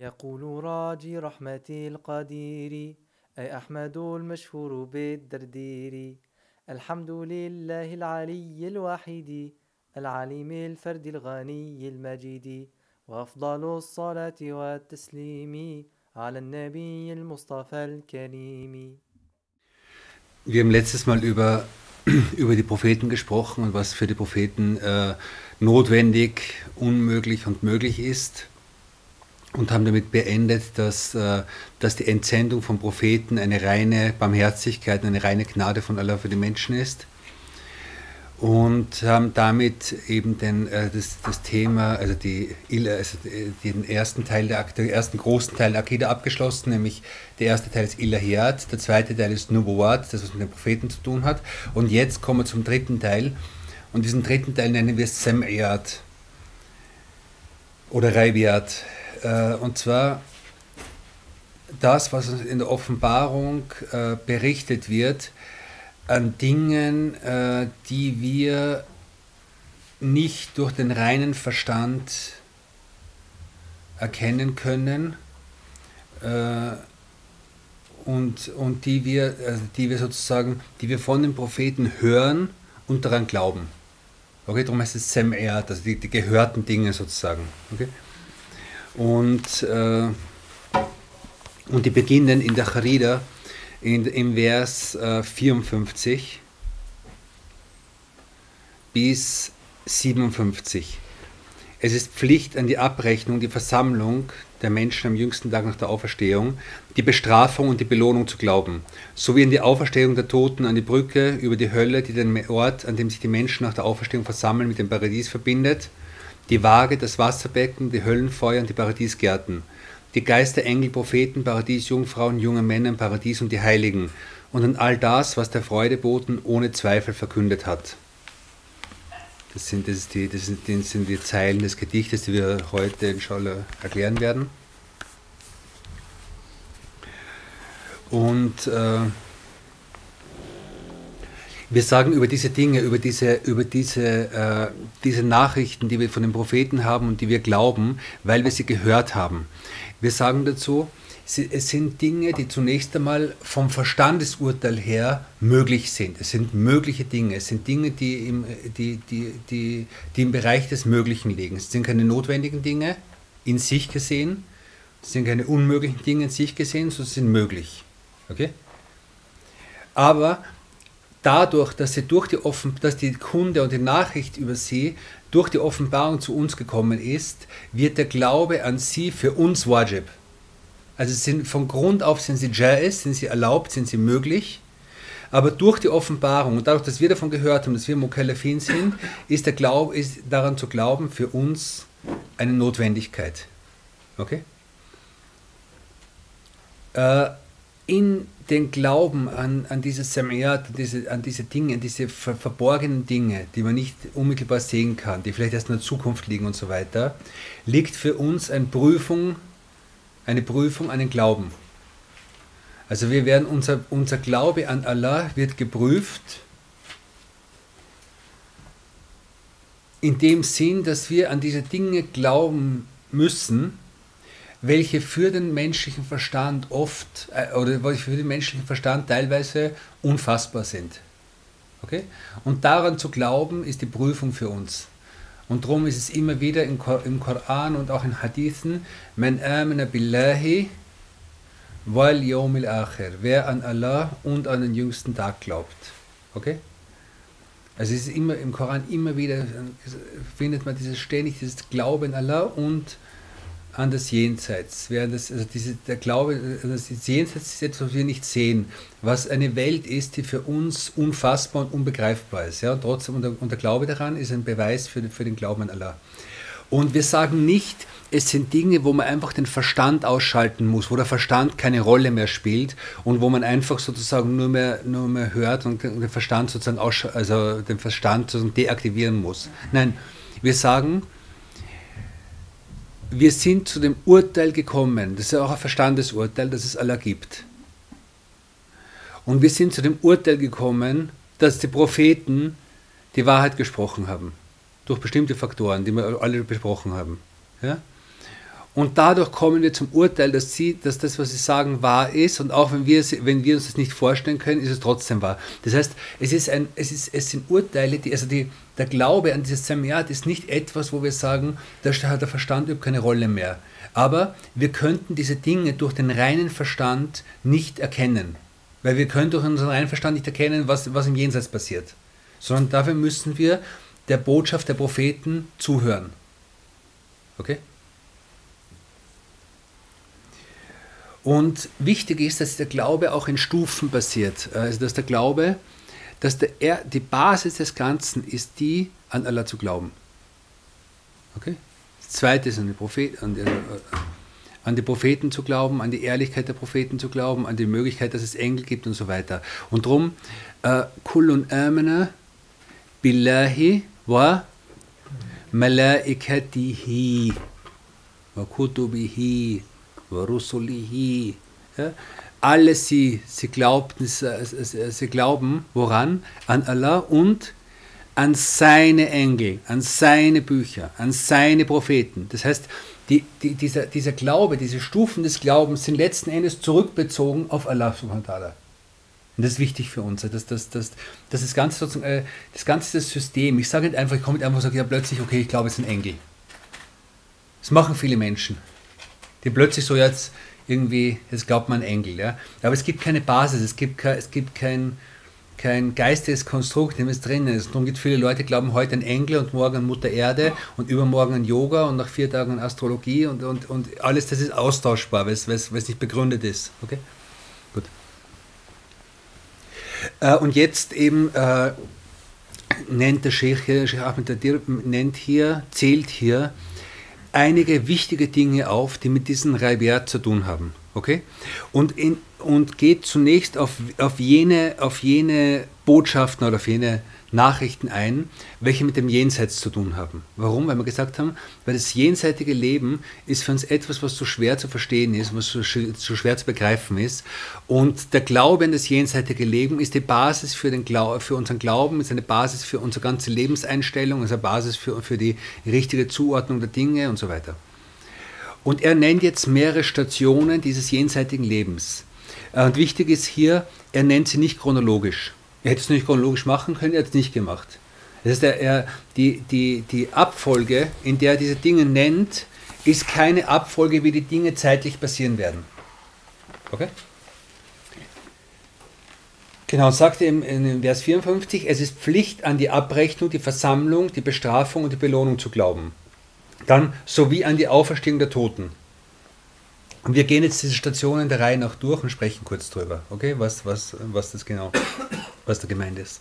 يقول راجي رحمة القدير أي أحمد المشهور بالدردير. الحمد لله العلي الوحيد العليم الفرد الغني المجيد. وأفضل الصلاة والتسليم على النبي المصطفى الكريم. Wir haben letztes Mal über, über die Propheten gesprochen und was für die Propheten äh, notwendig, unmöglich und möglich ist. Und haben damit beendet, dass, äh, dass die Entsendung von Propheten eine reine Barmherzigkeit, eine reine Gnade von Allah für die Menschen ist und haben damit eben den, äh, das, das Thema, also, die, also den ersten Teil, der, den ersten großen Teil der Akida abgeschlossen, nämlich der erste Teil ist Ilahiyat, der zweite Teil ist Nubuwat, das was mit den Propheten zu tun hat. Und jetzt kommen wir zum dritten Teil und diesen dritten Teil nennen wir Sam'iyat oder Raibiat. Äh, und zwar das, was uns in der Offenbarung äh, berichtet wird, an Dingen, äh, die wir nicht durch den reinen Verstand erkennen können äh, und, und die, wir, also die wir sozusagen, die wir von den Propheten hören und daran glauben. Okay, darum heißt es Sem'ert, also die, die gehörten Dinge sozusagen. Okay? Und, äh, und die beginnen in der Charida in, im Vers äh, 54 bis 57. Es ist Pflicht an die Abrechnung, die Versammlung der Menschen am jüngsten Tag nach der Auferstehung, die Bestrafung und die Belohnung zu glauben, sowie an die Auferstehung der Toten an die Brücke über die Hölle, die den Ort, an dem sich die Menschen nach der Auferstehung versammeln, mit dem Paradies verbindet, die Waage, das Wasserbecken, die Höllenfeuer und die Paradiesgärten die Geister, Engel, Propheten, Paradies, Jungfrauen, junge Männer im Paradies und die Heiligen und an all das, was der Freudeboten ohne Zweifel verkündet hat. Das sind, das, die, das, sind, das sind die Zeilen des Gedichtes, die wir heute inshallah erklären werden. Und äh, wir sagen über diese Dinge, über diese, über diese, äh, diese Nachrichten, die wir von den Propheten haben und die wir glauben, weil wir sie gehört haben. Wir sagen dazu, es sind Dinge, die zunächst einmal vom Verstandesurteil her möglich sind. Es sind mögliche Dinge. Es sind Dinge, die im, die, die, die, die im Bereich des Möglichen liegen. Es sind keine notwendigen Dinge in sich gesehen. Es sind keine unmöglichen Dinge in sich gesehen, sondern sie sind möglich. Okay? Aber dadurch, dass, sie durch die Offen dass die Kunde und die Nachricht über sie durch die Offenbarung zu uns gekommen ist, wird der Glaube an sie für uns wajib. Also sind, von Grund auf sind sie jais, sind sie erlaubt, sind sie möglich. Aber durch die Offenbarung und dadurch, dass wir davon gehört haben, dass wir Mukallafin sind, ist, der Glaube, ist daran zu glauben für uns eine Notwendigkeit. Okay? Äh, in den Glauben an, an dieses Samiyat, an diese, an diese Dinge, an diese ver verborgenen Dinge, die man nicht unmittelbar sehen kann, die vielleicht erst in der Zukunft liegen und so weiter, liegt für uns eine Prüfung, eine Prüfung an den Glauben. Also wir werden unser, unser Glaube an Allah wird geprüft in dem Sinn, dass wir an diese Dinge glauben müssen, welche für den menschlichen Verstand oft äh, oder welche für den menschlichen Verstand teilweise unfassbar sind. Okay? Und daran zu glauben, ist die Prüfung für uns. Und darum ist es immer wieder im, Koran und auch in Hadithen, Man amana billahi wal yawmil akhir. Wer an Allah und an den jüngsten Tag glaubt. Okay? Also es ist immer im Koran immer wieder, findet man dieses ständig, dieses Glauben an Allah und an das Jenseits. Während das, also diese, der Glaube, das Jenseits ist etwas, was wir nicht sehen, was eine Welt ist, die für uns unfassbar und unbegreifbar ist. Ja? Und trotzdem, und der, und der Glaube daran ist ein Beweis für, für den Glauben an Allah. Und wir sagen nicht, es sind Dinge, wo man einfach den Verstand ausschalten muss, wo der Verstand keine Rolle mehr spielt und wo man einfach sozusagen nur mehr, nur mehr hört und den Verstand sozusagen also den Verstand sozusagen deaktivieren muss. Nein, wir sagen, wir sind zu dem Urteil gekommen, das ist ja auch ein Verstandesurteil, dass es Allah gibt. Und wir sind zu dem Urteil gekommen, dass die Propheten die Wahrheit gesprochen haben. Durch bestimmte Faktoren, die wir alle besprochen haben. Ja? Und dadurch kommen wir zum Urteil, dass, sie, dass das, was sie sagen, wahr ist. Und auch wenn wir, wenn wir uns das nicht vorstellen können, ist es trotzdem wahr. Das heißt, es, ist ein, es, ist, es sind Urteile, die, also die, der Glaube an dieses Semiat ist nicht etwas, wo wir sagen, da hat der Verstand überhaupt keine Rolle mehr. Aber wir könnten diese Dinge durch den reinen Verstand nicht erkennen. Weil wir können durch unseren reinen Verstand nicht erkennen, was, was im Jenseits passiert. Sondern dafür müssen wir der Botschaft der Propheten zuhören. Okay? Und wichtig ist, dass der Glaube auch in Stufen basiert. Also dass der Glaube, dass der, die Basis des Ganzen ist die, an Allah zu glauben. Okay? Das zweite ist an die, Prophet, an, die, äh, an die Propheten zu glauben, an die Ehrlichkeit der Propheten zu glauben, an die Möglichkeit, dass es Engel gibt und so weiter. Und darum, äh, Kullun amana billahi wa malaikatihi wa kutubihi Rusulihi. Ja? Alle sie, sie, glaubten, sie glauben, woran? An Allah und an seine Engel, an seine Bücher, an seine Propheten. Das heißt, die, die, dieser, dieser Glaube, diese Stufen des Glaubens sind letzten Endes zurückbezogen auf Allah subhanahu wa ta'ala. Und das ist wichtig für uns, dass, dass das ganze sozusagen, äh, das ganze System, ich sage nicht einfach, ich komme nicht einfach und sage, ja plötzlich, okay, ich glaube, es ist ein Engel. Das machen viele Menschen die plötzlich so jetzt irgendwie, jetzt glaubt man Engel. Ja? Aber es gibt keine Basis, es gibt, kein, es gibt kein, kein geistiges Konstrukt, in dem es drin ist. Darum gibt viele Leute, die glauben heute an Engel und morgen an Mutter Erde und übermorgen an Yoga und nach vier Tagen an Astrologie und, und, und alles das ist austauschbar, weil es nicht begründet ist. Okay? Gut. Äh, und jetzt eben äh, nennt der Sheikh, Sheikh Ahmed Tadir, nennt hier, zählt hier einige wichtige Dinge auf, die mit diesem Reibiat zu tun haben. Okay? Und, in, und geht zunächst auf, auf, jene, auf jene Botschaften oder auf jene Nachrichten ein, welche mit dem Jenseits zu tun haben. Warum? Weil wir gesagt haben, weil das jenseitige Leben ist für uns etwas, was so schwer zu verstehen ist, was so, so schwer zu begreifen ist. Und der Glaube an das jenseitige Leben ist die Basis für, den Glau für unseren Glauben, ist eine Basis für unsere ganze Lebenseinstellung, ist eine Basis für, für die richtige Zuordnung der Dinge und so weiter. Und er nennt jetzt mehrere Stationen dieses jenseitigen Lebens. Und wichtig ist hier, er nennt sie nicht chronologisch. Er hätte es nicht chronologisch machen können, er hat es nicht gemacht. Das heißt, er, er, die, die, die Abfolge, in der er diese Dinge nennt, ist keine Abfolge, wie die Dinge zeitlich passieren werden. Okay? Genau, sagt er in Vers 54, es ist Pflicht an die Abrechnung, die Versammlung, die Bestrafung und die Belohnung zu glauben. Dann sowie an die Auferstehung der Toten. Und wir gehen jetzt diese Stationen der Reihe nach durch und sprechen kurz drüber, okay, was, was, was das genau, was da gemeint ist.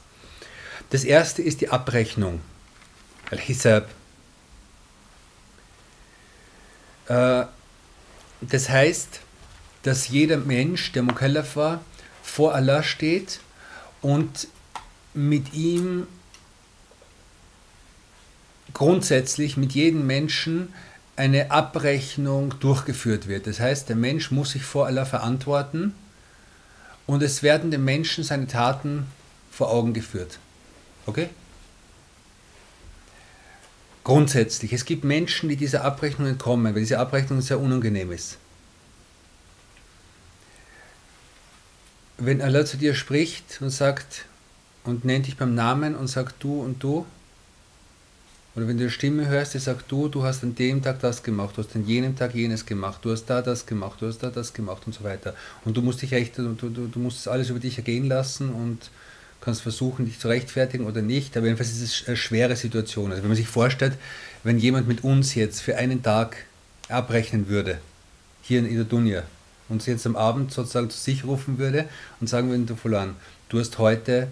Das erste ist die Abrechnung, Al-Hisab. Äh, das heißt, dass jeder Mensch, der Mukallaf war, vor Allah steht und mit ihm grundsätzlich mit jedem Menschen eine Abrechnung durchgeführt wird. Das heißt, der Mensch muss sich vor Allah verantworten und es werden dem Menschen seine Taten vor Augen geführt. Okay? Grundsätzlich, es gibt Menschen, die dieser Abrechnung entkommen, weil diese Abrechnung sehr unangenehm ist. Wenn Allah zu dir spricht und sagt und nennt dich beim Namen und sagt du und du, oder wenn du eine Stimme hörst, die sagt, du, du hast an dem Tag das gemacht, du hast an jenem Tag jenes gemacht, du hast da das gemacht, du hast da das gemacht und so weiter. Und du musst dich recht, du, du, du musst alles über dich ergehen lassen und kannst versuchen, dich zu rechtfertigen oder nicht. Aber jedenfalls ist es eine schwere Situation. Also wenn man sich vorstellt, wenn jemand mit uns jetzt für einen Tag abrechnen würde, hier in der Dunja, und jetzt am Abend sozusagen zu sich rufen würde und sagen würde, du Fulan, du hast heute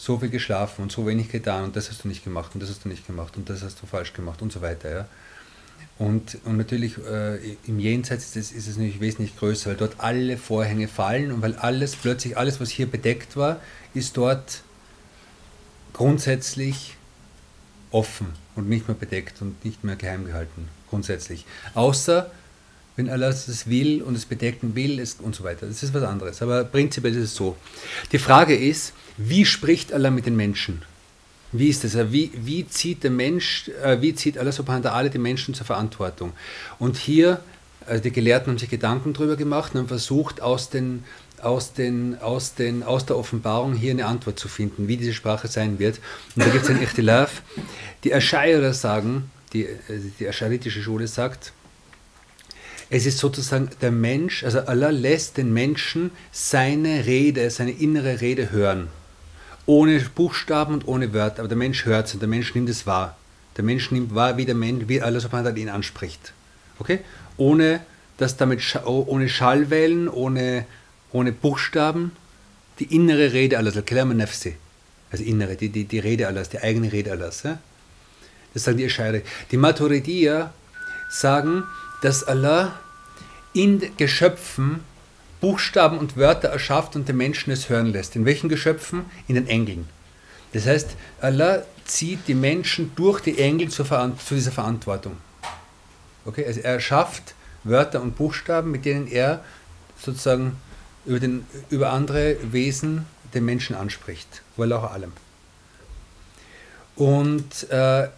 so viel geschlafen und so wenig getan und das hast du nicht gemacht und das hast du nicht gemacht und das hast du falsch gemacht und so weiter. Ja. Und, und natürlich äh, im Jenseits ist es, ist es natürlich wesentlich größer, weil dort alle Vorhänge fallen und weil alles, plötzlich alles, was hier bedeckt war, ist dort grundsätzlich offen und nicht mehr bedeckt und nicht mehr geheim gehalten, grundsätzlich. Außer wenn Allah es will und es bedecken will ist und so weiter. Das ist was anderes. Aber prinzipiell ist es so. Die Frage ist, wie spricht Allah mit den Menschen? Wie ist das? Wie, wie zieht der Mensch, äh, wie zieht Allah subhanahu wa ta'ala die Menschen zur Verantwortung? Und hier, also die Gelehrten haben sich Gedanken darüber gemacht und haben versucht, aus, den, aus, den, aus, den, aus der Offenbarung hier eine Antwort zu finden, wie diese Sprache sein wird. Und da gibt es ein Ichtilaf. Die Aschaira sagen, die, die Ascharitische Schule sagt, es ist sozusagen der Mensch, also Allah lässt den Menschen seine Rede, seine innere Rede hören ohne Buchstaben und ohne Wörter, aber der Mensch hört es und der Mensch nimmt es wahr. Der Mensch nimmt wahr, wie der Mensch, wie Allah subhanahu ihn anspricht. Okay? Ohne, dass damit, ohne Schallwellen, ohne, ohne Buchstaben, die innere Rede Allahs, al nafsi, also innere, die, die, die Rede Allahs, die eigene Rede Allahs. Ja? Das sagen die Escheire. Die Maturidier sagen, dass Allah in Geschöpfen Buchstaben und Wörter erschafft und den Menschen es hören lässt. In welchen Geschöpfen? In den Engeln. Das heißt, Allah zieht die Menschen durch die Engel zu, zu dieser Verantwortung. Okay? Also er schafft Wörter und Buchstaben, mit denen er sozusagen über, den, über andere Wesen den Menschen anspricht. Auch allem. Und äh,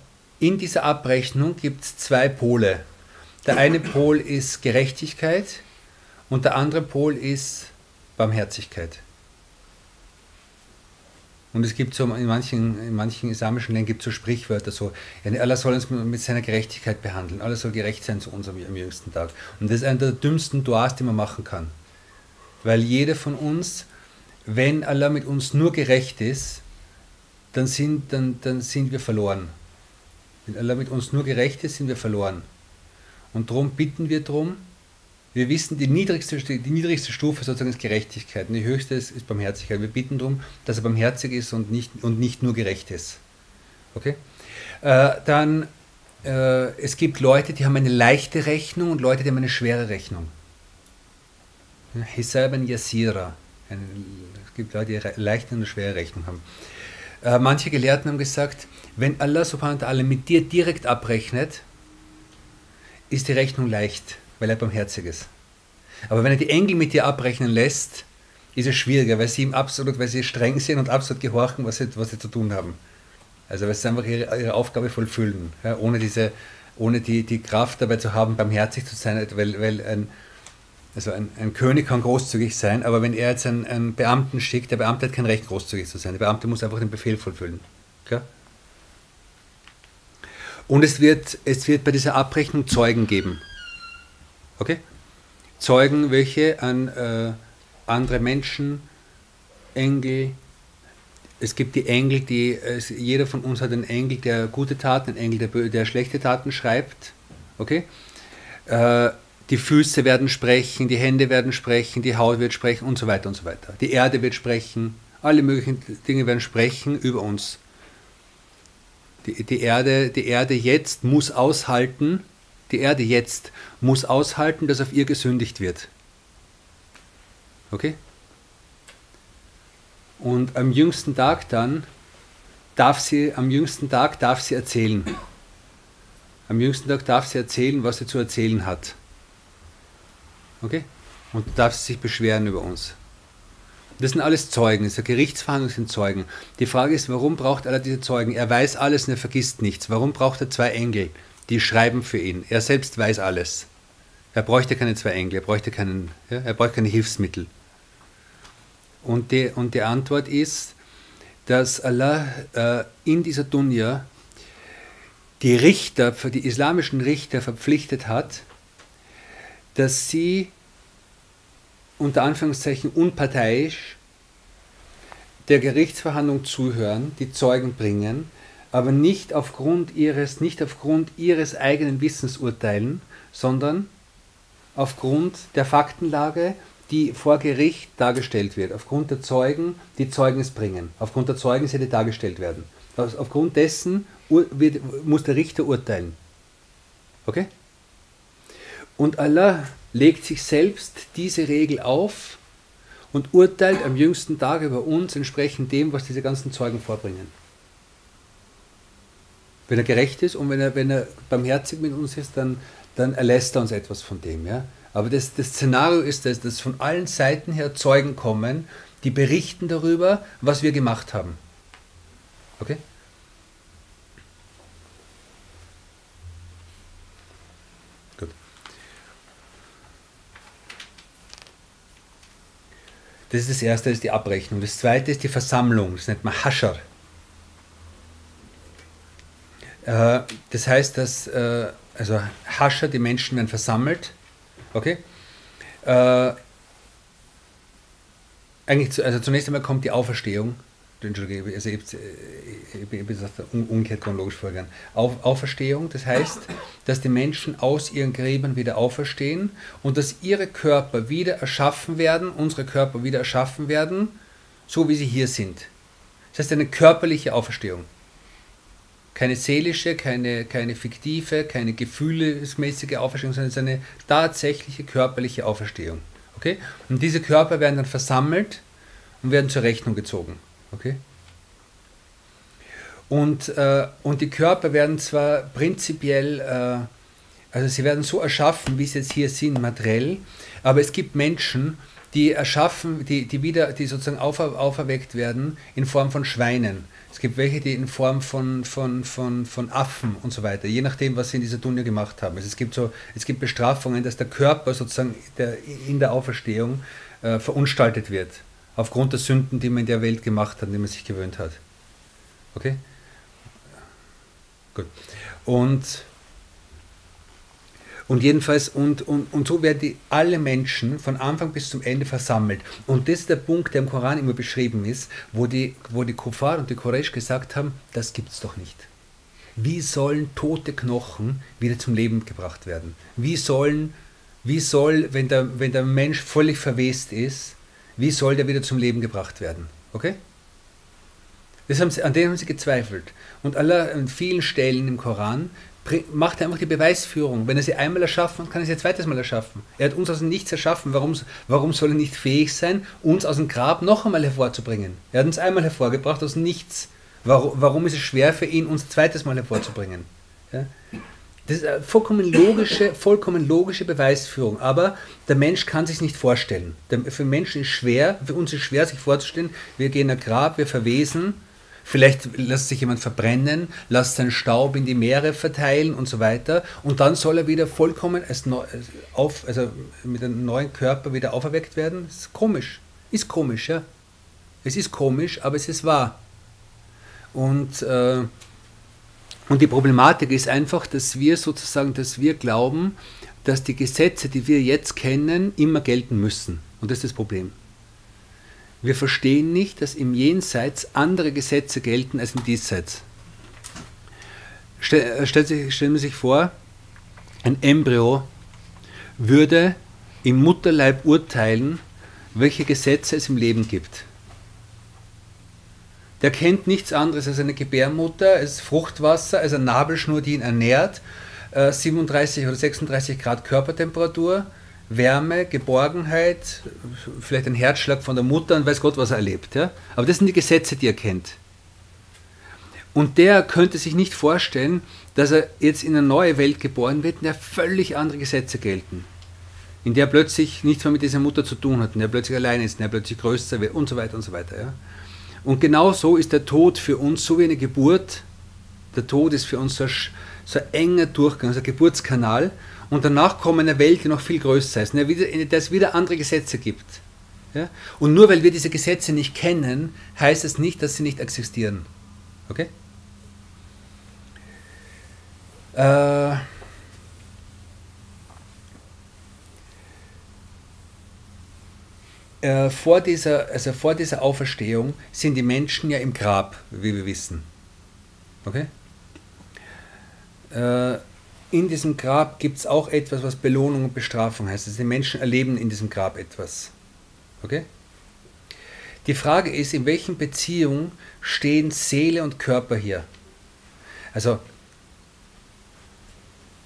in dieser Abrechnung gibt es zwei Pole. Der eine Pol ist Gerechtigkeit, und der andere Pol ist Barmherzigkeit. Und es gibt so in manchen, in manchen islamischen Ländern gibt so Sprichwörter so, Allah soll uns mit seiner Gerechtigkeit behandeln, Allah soll gerecht sein zu uns am, am jüngsten Tag. Und das ist einer der dümmsten Duas, die man machen kann. Weil jeder von uns, wenn Allah mit uns nur gerecht ist, dann sind, dann, dann sind wir verloren. Wenn Allah mit uns nur gerecht ist, sind wir verloren. Und darum bitten wir darum, wir wissen, die niedrigste, die niedrigste Stufe sozusagen ist Gerechtigkeit und die höchste ist, ist Barmherzigkeit. Wir bitten darum, dass er barmherzig ist und nicht, und nicht nur gerecht ist. Okay? Äh, dann, äh, es gibt Leute, die haben eine leichte Rechnung und Leute, die haben eine schwere Rechnung. Hisaban Yasira. Es gibt Leute, die eine leichte und eine schwere Rechnung haben. Äh, manche Gelehrten haben gesagt, wenn Allah subhanahu wa ta'ala mit dir direkt abrechnet, ist die Rechnung leicht weil er barmherzig ist. Aber wenn er die Engel mit dir abrechnen lässt, ist es schwieriger, weil sie ihm absolut, weil sie streng sind und absolut gehorchen, was sie, was sie zu tun haben. Also weil sie einfach ihre, ihre Aufgabe vollfüllen, ja, ohne, diese, ohne die, die Kraft dabei zu haben, barmherzig zu sein, weil, weil ein, also ein, ein König kann großzügig sein, aber wenn er jetzt einen, einen, Beamten schickt, der Beamte hat kein Recht, großzügig zu sein. Der Beamte muss einfach den Befehl vollfüllen. Klar? Und es wird, es wird bei dieser Abrechnung Zeugen geben. Okay? Zeugen, welche an äh, andere Menschen, Engel, es gibt die Engel, die, äh, jeder von uns hat einen Engel, der gute Taten, einen Engel, der, der schlechte Taten schreibt. Okay? Äh, die Füße werden sprechen, die Hände werden sprechen, die Haut wird sprechen und so weiter und so weiter. Die Erde wird sprechen, alle möglichen Dinge werden sprechen über uns. Die, die, Erde, die Erde jetzt muss aushalten, die Erde jetzt muss aushalten, dass auf ihr gesündigt wird. Okay? Und am jüngsten Tag dann darf sie, am jüngsten Tag darf sie erzählen. Am jüngsten Tag darf sie erzählen, was sie zu erzählen hat. Okay? Und darf sie sich beschweren über uns. Das sind alles Zeugen, das ist Gerichtsverhandlung sind Zeugen. Die Frage ist, warum braucht er diese Zeugen? Er weiß alles und er vergisst nichts. Warum braucht er zwei Engel? die schreiben für ihn. Er selbst weiß alles. Er bräuchte keine zwei Engel, er bräuchte, keinen, ja, er bräuchte keine Hilfsmittel. Und die, und die Antwort ist, dass Allah äh, in dieser Dunya die Richter, die islamischen Richter verpflichtet hat, dass sie unter Anführungszeichen unparteiisch der Gerichtsverhandlung zuhören, die Zeugen bringen, aber nicht aufgrund ihres, nicht aufgrund ihres eigenen Wissens urteilen, sondern aufgrund der Faktenlage, die vor Gericht dargestellt wird, aufgrund der Zeugen, die Zeugnis bringen, aufgrund der Zeugnisse, die dargestellt werden. Aufgrund dessen wird, muss der Richter urteilen. Okay? Und Allah legt sich selbst diese Regel auf und urteilt am jüngsten Tag über uns entsprechend dem, was diese ganzen Zeugen vorbringen. Wenn er gerecht ist und wenn er, wenn er barmherzig mit uns ist, dann, dann erlässt er uns etwas von dem. Ja? Aber das, das Szenario ist, das, dass von allen Seiten her Zeugen kommen, die berichten darüber, was wir gemacht haben. Okay? Das ist das erste, das ist die Abrechnung. Das zweite ist die Versammlung, das nennt man Hascher. Äh, das heißt, dass äh, also Hascher, die Menschen werden versammelt. Okay? Äh, eigentlich, also zunächst einmal kommt die Auferstehung. Entschuldige, also ich, ich, ich umgekehrt chronologisch vorgegangen. Auf, Auferstehung, das heißt, dass die Menschen aus ihren Gräbern wieder auferstehen und dass ihre Körper wieder erschaffen werden, unsere Körper wieder erschaffen werden, so wie sie hier sind. Das heißt eine körperliche Auferstehung. Keine seelische, keine, keine fiktive, keine gefühlsmäßige Auferstehung, sondern es ist eine tatsächliche körperliche Auferstehung. Okay? Und diese Körper werden dann versammelt und werden zur Rechnung gezogen. Okay? Und, äh, und die Körper werden zwar prinzipiell, äh, also sie werden so erschaffen, wie sie jetzt hier sind, materiell, aber es gibt Menschen, die erschaffen, die, die wieder, die sozusagen aufer, auferweckt werden in Form von Schweinen. Es gibt welche, die in Form von, von, von, von Affen und so weiter, je nachdem, was sie in dieser Dunja gemacht haben. Also es gibt so, es gibt Bestrafungen, dass der Körper sozusagen der, in der Auferstehung äh, verunstaltet wird, aufgrund der Sünden, die man in der Welt gemacht hat, an die man sich gewöhnt hat. Okay? Gut. Und und jedenfalls, und, und, und so werden die, alle Menschen von Anfang bis zum Ende versammelt. Und das ist der Punkt, der im Koran immer beschrieben ist, wo die, wo die Kuffar und die Quraysh gesagt haben, das gibt es doch nicht. Wie sollen tote Knochen wieder zum Leben gebracht werden? Wie sollen, wie soll, wenn der, wenn der Mensch völlig verwest ist, wie soll der wieder zum Leben gebracht werden? Okay? Das haben sie, an denen haben sie gezweifelt. Und aller, an vielen Stellen im Koran macht er einfach die Beweisführung. Wenn er sie einmal erschaffen kann er sie ein zweites Mal erschaffen. Er hat uns aus dem Nichts erschaffen. Warum, warum soll er nicht fähig sein, uns aus dem Grab noch einmal hervorzubringen? Er hat uns einmal hervorgebracht aus dem Nichts. Warum, warum ist es schwer für ihn, uns ein zweites Mal hervorzubringen? Ja? Das ist eine vollkommen logische, vollkommen logische Beweisführung. Aber der Mensch kann sich nicht vorstellen. für Menschen ist schwer, für uns ist schwer, sich vorzustellen, wir gehen in ein Grab, wir verwesen Vielleicht lässt sich jemand verbrennen, lässt seinen Staub in die Meere verteilen und so weiter. Und dann soll er wieder vollkommen als neu, auf, also mit einem neuen Körper wieder auferweckt werden. Das ist komisch. Ist komisch, ja. Es ist komisch, aber es ist wahr. Und, äh, und die Problematik ist einfach, dass wir sozusagen, dass wir glauben, dass die Gesetze, die wir jetzt kennen, immer gelten müssen. Und das ist das Problem. Wir verstehen nicht, dass im Jenseits andere Gesetze gelten als im Diesseits. Äh, stellen Sie sich vor, ein Embryo würde im Mutterleib urteilen, welche Gesetze es im Leben gibt. Der kennt nichts anderes als eine Gebärmutter, als Fruchtwasser, als eine Nabelschnur, die ihn ernährt, 37 äh, oder 36 Grad Körpertemperatur, Wärme, Geborgenheit, vielleicht ein Herzschlag von der Mutter und weiß Gott, was er erlebt. Ja? Aber das sind die Gesetze, die er kennt. Und der könnte sich nicht vorstellen, dass er jetzt in eine neue Welt geboren wird, in der völlig andere Gesetze gelten. In der plötzlich nichts mehr mit dieser Mutter zu tun hat, in der plötzlich allein ist, in der plötzlich größer wird und so weiter und so weiter. Ja? Und genau so ist der Tod für uns so wie eine Geburt. Der Tod ist für uns so ein, so ein enger Durchgang, also ein Geburtskanal. Und danach kommt eine Welt, die noch viel größer ist, in der es wieder andere Gesetze gibt. Ja? Und nur weil wir diese Gesetze nicht kennen, heißt es nicht, dass sie nicht existieren. Okay? Äh, äh, vor, dieser, also vor dieser Auferstehung sind die Menschen ja im Grab, wie wir wissen. Okay? Äh, in diesem Grab gibt es auch etwas, was Belohnung und Bestrafung heißt. Also die Menschen erleben in diesem Grab etwas. Okay? Die Frage ist, in welchen Beziehungen stehen Seele und Körper hier? Also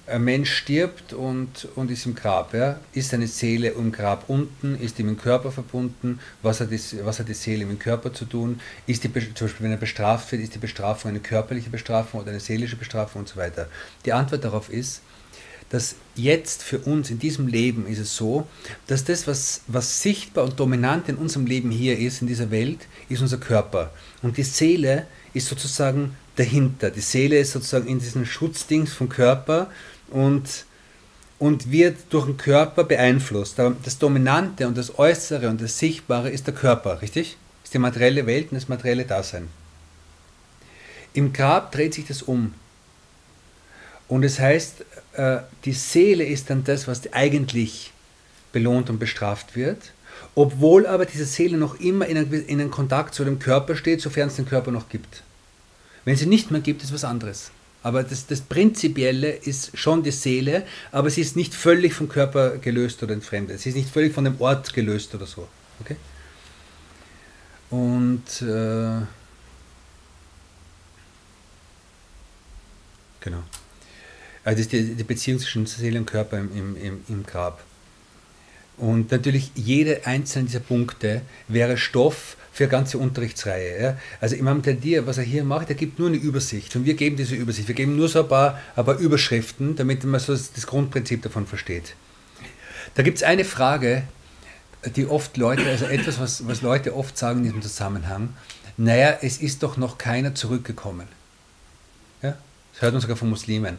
ein Mensch stirbt und, und ist im Grab. Ja? Ist seine Seele im Grab unten? Ist ihm im Körper verbunden? Was hat, die, was hat die Seele mit dem Körper zu tun? Ist die, zum Beispiel, wenn er bestraft wird, ist die Bestrafung eine körperliche Bestrafung oder eine seelische Bestrafung und so weiter? Die Antwort darauf ist, dass jetzt für uns in diesem Leben ist es so, dass das, was, was sichtbar und dominant in unserem Leben hier ist, in dieser Welt, ist unser Körper. Und die Seele ist sozusagen dahinter. Die Seele ist sozusagen in diesem Schutzdings vom Körper und, und wird durch den Körper beeinflusst. Das Dominante und das Äußere und das Sichtbare ist der Körper, richtig? Ist die materielle Welt und das materielle Dasein. Im Grab dreht sich das um. Und es das heißt, äh, die Seele ist dann das, was eigentlich belohnt und bestraft wird, obwohl aber diese Seele noch immer in einem Kontakt zu dem Körper steht, sofern es den Körper noch gibt. Wenn sie nicht mehr gibt, ist was anderes. Aber das, das Prinzipielle ist schon die Seele, aber sie ist nicht völlig vom Körper gelöst oder entfremdet. Sie ist nicht völlig von dem Ort gelöst oder so. Okay? Und äh, genau. Also die, die Beziehung zwischen Seele und Körper im, im, im Grab. Und natürlich jede einzelne dieser Punkte wäre Stoff für eine ganze Unterrichtsreihe. Ja. Also Imam Tadir, was er hier macht, er gibt nur eine Übersicht und wir geben diese Übersicht. Wir geben nur so ein paar, ein paar Überschriften, damit man so das Grundprinzip davon versteht. Da gibt es eine Frage, die oft Leute, also etwas, was, was Leute oft sagen in diesem Zusammenhang, naja, es ist doch noch keiner zurückgekommen. Ja? Das hört man sogar von Muslimen.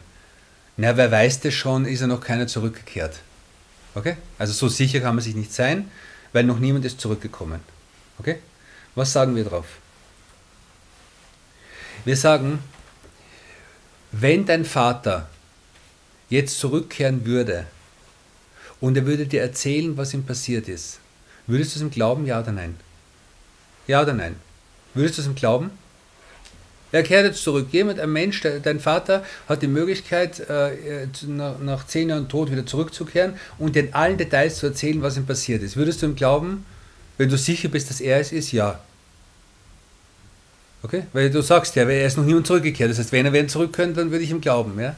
Na, wer weiß das schon, ist ja noch keiner zurückgekehrt. Okay? Also so sicher kann man sich nicht sein, weil noch niemand ist zurückgekommen. Okay? Was sagen wir drauf? Wir sagen, wenn dein Vater jetzt zurückkehren würde und er würde dir erzählen, was ihm passiert ist, würdest du es ihm glauben, ja oder nein? Ja oder nein? Würdest du es ihm glauben? Er kehrt jetzt zurück. Jemand, ein Mensch, dein Vater hat die Möglichkeit, äh, nach, zehn Jahren Tod wieder zurückzukehren und dir in allen Details zu erzählen, was ihm passiert ist. Würdest du ihm glauben, wenn du sicher bist, dass er es ist? Ja. Okay? Weil du sagst ja, er ist noch niemand zurückgekehrt. Das heißt, wenn er wieder zurückkommt, dann würde ich ihm glauben. Ja?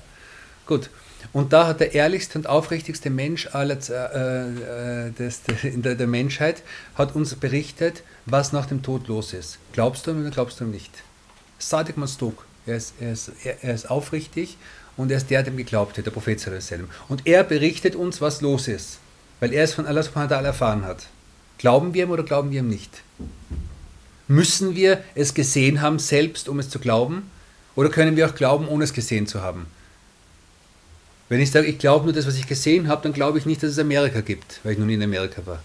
Gut. Und da hat der ehrlichste und aufrichtigste Mensch aller, äh, äh, des, der, der Menschheit hat uns berichtet, was nach dem Tod los ist. Glaubst du ihm oder glaubst du ihm nicht? Sadiq Mastuk. Er ist, er, ist, er ist aufrichtig und er ist der, dem geglaubt hat, der Prophet Und er berichtet uns, was los ist, weil er es von Allah subhanahu wa ta'ala erfahren hat. Glauben wir ihm oder glauben wir ihm nicht? Müssen wir es gesehen haben selbst, um es zu glauben? Oder können wir auch glauben, ohne es gesehen zu haben? Wenn ich sage, ich glaube nur das, was ich gesehen habe, dann glaube ich nicht, dass es Amerika gibt, weil ich noch nie in Amerika war.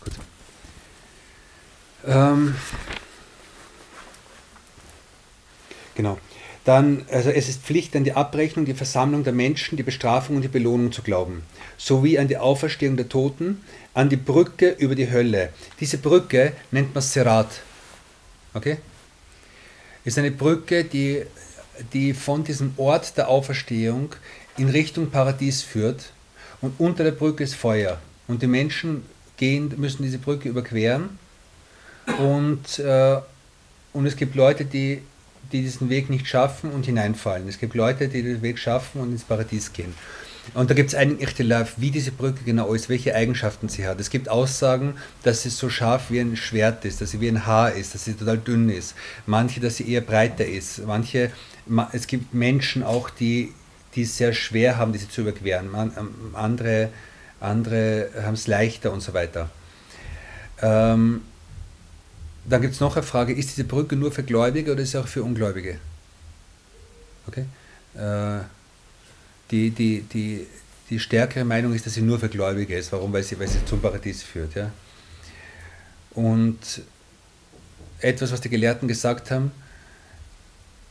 Gut. Ähm, genau. Dann, also es ist Pflicht, an die Abrechnung, die Versammlung der Menschen, die Bestrafung und die Belohnung zu glauben, sowie an die Auferstehung der Toten, an die Brücke über die Hölle. Diese Brücke nennt man Serat. Okay? Ist eine Brücke, die, die von diesem Ort der Auferstehung in Richtung Paradies führt und unter der Brücke ist Feuer. Und die Menschen gehen, müssen diese Brücke überqueren und, äh, und es gibt Leute, die, die diesen Weg nicht schaffen und hineinfallen. Es gibt Leute, die den Weg schaffen und ins Paradies gehen. Und da gibt es einen Ichtilaf, wie diese Brücke genau ist, welche Eigenschaften sie hat. Es gibt Aussagen, dass sie so scharf wie ein Schwert ist, dass sie wie ein Haar ist, dass sie total dünn ist. Manche, dass sie eher breiter ist. Manche, es gibt Menschen auch, die, die es sehr schwer haben, diese zu überqueren. Ähm, andere, andere haben es leichter und so weiter. Ähm, dann gibt es noch eine Frage, ist diese Brücke nur für Gläubige oder ist sie auch für Ungläubige? Okay. Äh, die, die, die, die stärkere Meinung ist, dass sie nur für Gläubige ist. Warum? Weil sie, weil sie zum Paradies führt. Ja? Und etwas, was die Gelehrten gesagt haben,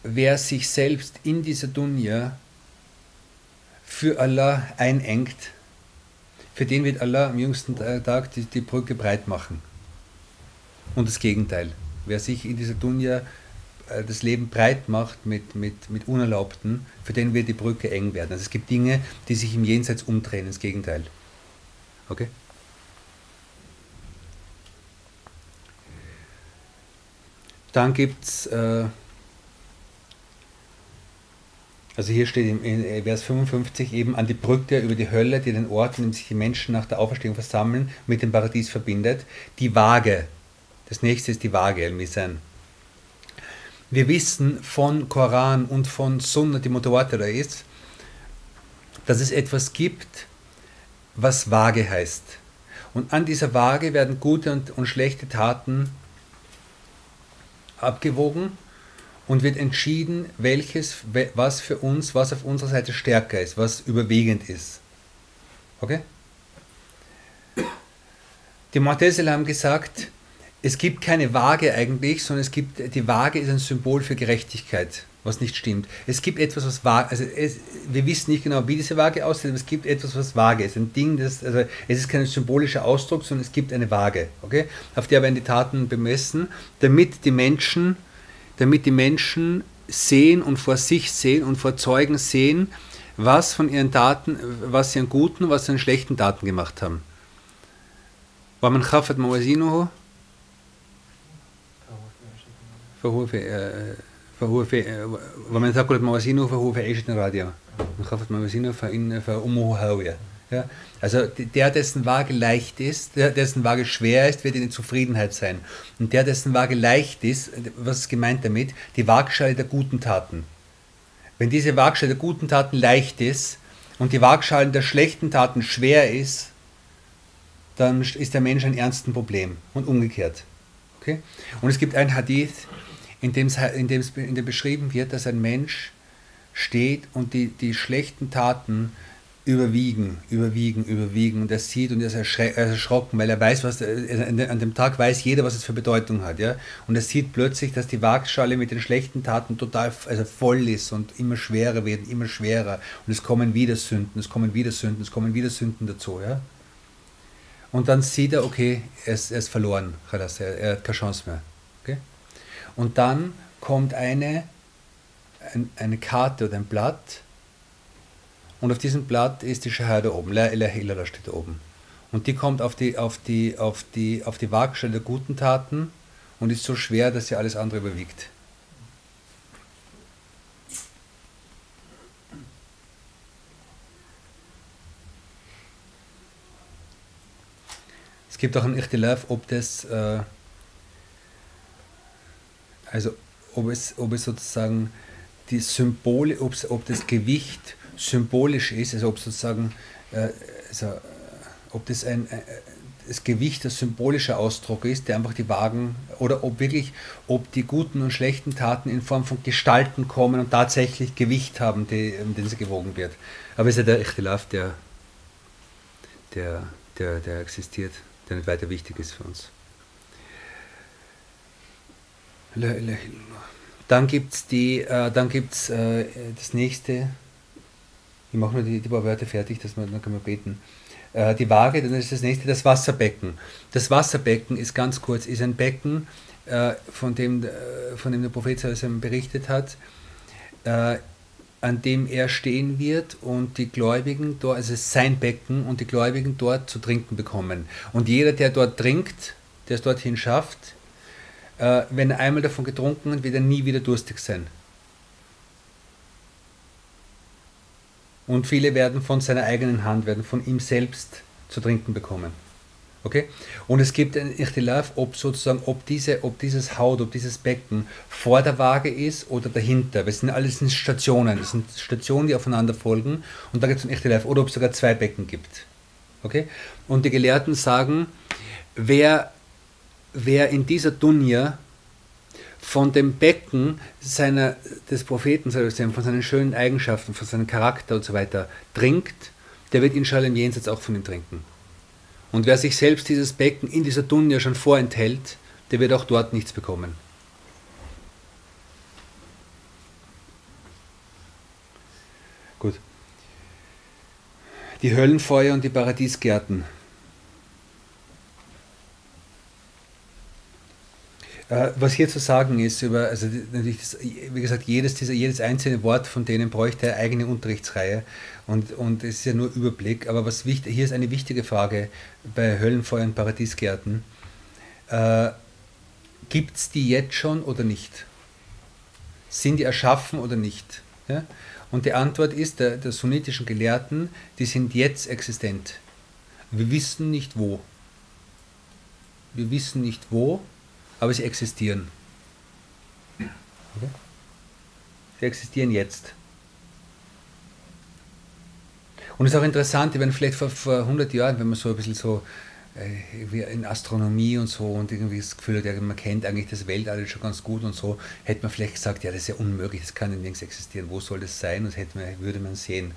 wer sich selbst in dieser Dunya für Allah einengt, für den wird Allah am jüngsten Tag die, die Brücke breit machen. Und das Gegenteil. Wer sich in dieser Dunya äh, das Leben breit macht mit, mit, mit Unerlaubten, für den wird die Brücke eng werden. Also es gibt Dinge, die sich im Jenseits umdrehen, ins Gegenteil. Okay? Dann gibt es, äh, also hier steht in Vers 55 eben an die Brücke über die Hölle, die den Ort, an dem sich die Menschen nach der Auferstehung versammeln, mit dem Paradies verbindet, die Waage. Das nächste ist die Waage, El-Misan. Wir wissen von Koran und von Sunna, die Mutawatir ist, dass es etwas gibt, was Waage heißt. Und an dieser Waage werden gute und, und schlechte Taten abgewogen und wird entschieden, welches, was für uns, was auf unserer Seite stärker ist, was überwiegend ist. Okay? Die Mu'tazila haben gesagt, es gibt keine Waage eigentlich, sondern es gibt, die Waage ist ein Symbol für Gerechtigkeit, was nicht stimmt. Es gibt etwas, was Waage, also es, wir wissen nicht genau, wie diese Waage aussieht, aber es gibt etwas, was Waage ist. Ein Ding, das, also es ist kein symbolischer Ausdruck, sondern es gibt eine Waage, okay? Auf der werden die Taten bemessen, damit die Menschen, damit die Menschen sehen und vor sich sehen und vor Zeugen sehen, was von ihren Taten, was sie an guten, was sie an schlechten Taten gemacht haben. ومن خافت موازينه فهو في فهو في ومن ثقلت موازينه فهو في عيشة راضية من خافت موازينه فإن فأمه هاوية ja? Also der, dessen Waage leicht ist, der, dessen Waage schwer ist, wird in Zufriedenheit sein. Und der, dessen Waage leicht ist, was ist gemeint damit? Die Waagschale der guten Taten. Wenn diese Waagschale der guten Taten leicht ist und die Waagschale der schlechten Taten schwer ist, dann ist der Mensch ein ernstes Problem und umgekehrt. Okay? Und es gibt ein Hadith, in dem, in, dem, in dem beschrieben wird, dass ein Mensch steht und die, die schlechten Taten überwiegen, überwiegen, überwiegen und er sieht und er ist erschrocken, weil er weiß, was an dem Tag weiß jeder, was es für Bedeutung hat, ja. Und er sieht plötzlich, dass die Waagschale mit den schlechten Taten total also voll ist und immer schwerer wird, immer schwerer und es kommen wieder Sünden, es kommen wieder Sünden, es kommen wieder Sünden dazu, ja. Und dann sieht er, okay, er ist, er ist verloren, er, er hat keine Chance mehr. Okay? Und dann kommt eine, ein, eine Karte oder ein Blatt und auf diesem Blatt ist die Shahada oben, La ilaha illallah steht oben. Und die kommt auf die, auf die, auf die, auf die Waagschale der guten Taten und ist so schwer, dass sie alles andere überwiegt. gibt auch ein Ichtilaf, ob das, äh, also ob es, ob es sozusagen die Symbole, ob das Gewicht symbolisch ist, also ob sozusagen, äh, also, ob das ein, äh, das Gewicht ein symbolischer Ausdruck ist, der einfach die Wagen, oder ob wirklich, ob die guten und schlechten Taten in Form von Gestalten kommen und tatsächlich Gewicht haben, die, um den sie gewogen wird. Aber es ist ja der Ichtilaf, der, der, der, der existiert der nicht weiter wichtig ist für uns. Dann gibt es äh, dann gibt's, äh, das nächste, ich mache nur die, die paar Wörter fertig, dass man, dann können wir beten. Äh, die Waage, dann ist das nächste das Wasserbecken. Das Wasserbecken ist ganz kurz, ist ein Becken, äh, von, dem, äh, von dem der Prophet berichtet hat, äh, an dem er stehen wird und die Gläubigen dort, also sein Becken und die Gläubigen dort zu trinken bekommen. Und jeder, der dort trinkt, der es dorthin schafft, äh, wenn einmal davon getrunken hat, wird er nie wieder durstig sein. Und viele werden von seiner eigenen Hand, werden von ihm selbst zu trinken bekommen. Okay? Und es gibt ein Ichtilaf, ob sozusagen, ob, diese, ob dieses Haut, ob dieses Becken vor der Waage ist oder dahinter. Das sind alles Stationen. Das sind Stationen, die aufeinander folgen. Und da gibt es ein Ichtilaf. Oder ob es sogar zwei Becken gibt. Okay? Und die Gelehrten sagen, wer, wer in dieser Dunja von dem Becken seiner, des Propheten, von seinen schönen Eigenschaften, von seinem Charakter und so weiter trinkt, der wird inshallah im Jenseits auch von ihm trinken. Und wer sich selbst dieses Becken in dieser Dunja schon vorenthält, der wird auch dort nichts bekommen. Gut. Die Höllenfeuer und die Paradiesgärten. Was hier zu sagen ist über, also natürlich, das, wie gesagt, jedes, dieser, jedes einzelne Wort von denen bräuchte eine eigene Unterrichtsreihe und, und es ist ja nur Überblick. Aber was wichtig, hier ist eine wichtige Frage bei Höllenfeuer und Paradiesgärten. Äh, Gibt es die jetzt schon oder nicht? Sind die erschaffen oder nicht? Ja? Und die Antwort ist der, der sunnitischen Gelehrten, die sind jetzt existent. Wir wissen nicht wo. Wir wissen nicht wo, aber sie existieren. Sie existieren jetzt. Und es ist auch interessant, wenn vielleicht vor, vor 100 Jahren, wenn man so ein bisschen so äh, in Astronomie und so und irgendwie das Gefühl hat, ja, man kennt eigentlich das Weltall schon ganz gut und so, hätte man vielleicht gesagt, ja, das ist ja unmöglich, das kann nirgends existieren, wo soll das sein? Und hätte man, würde man sehen.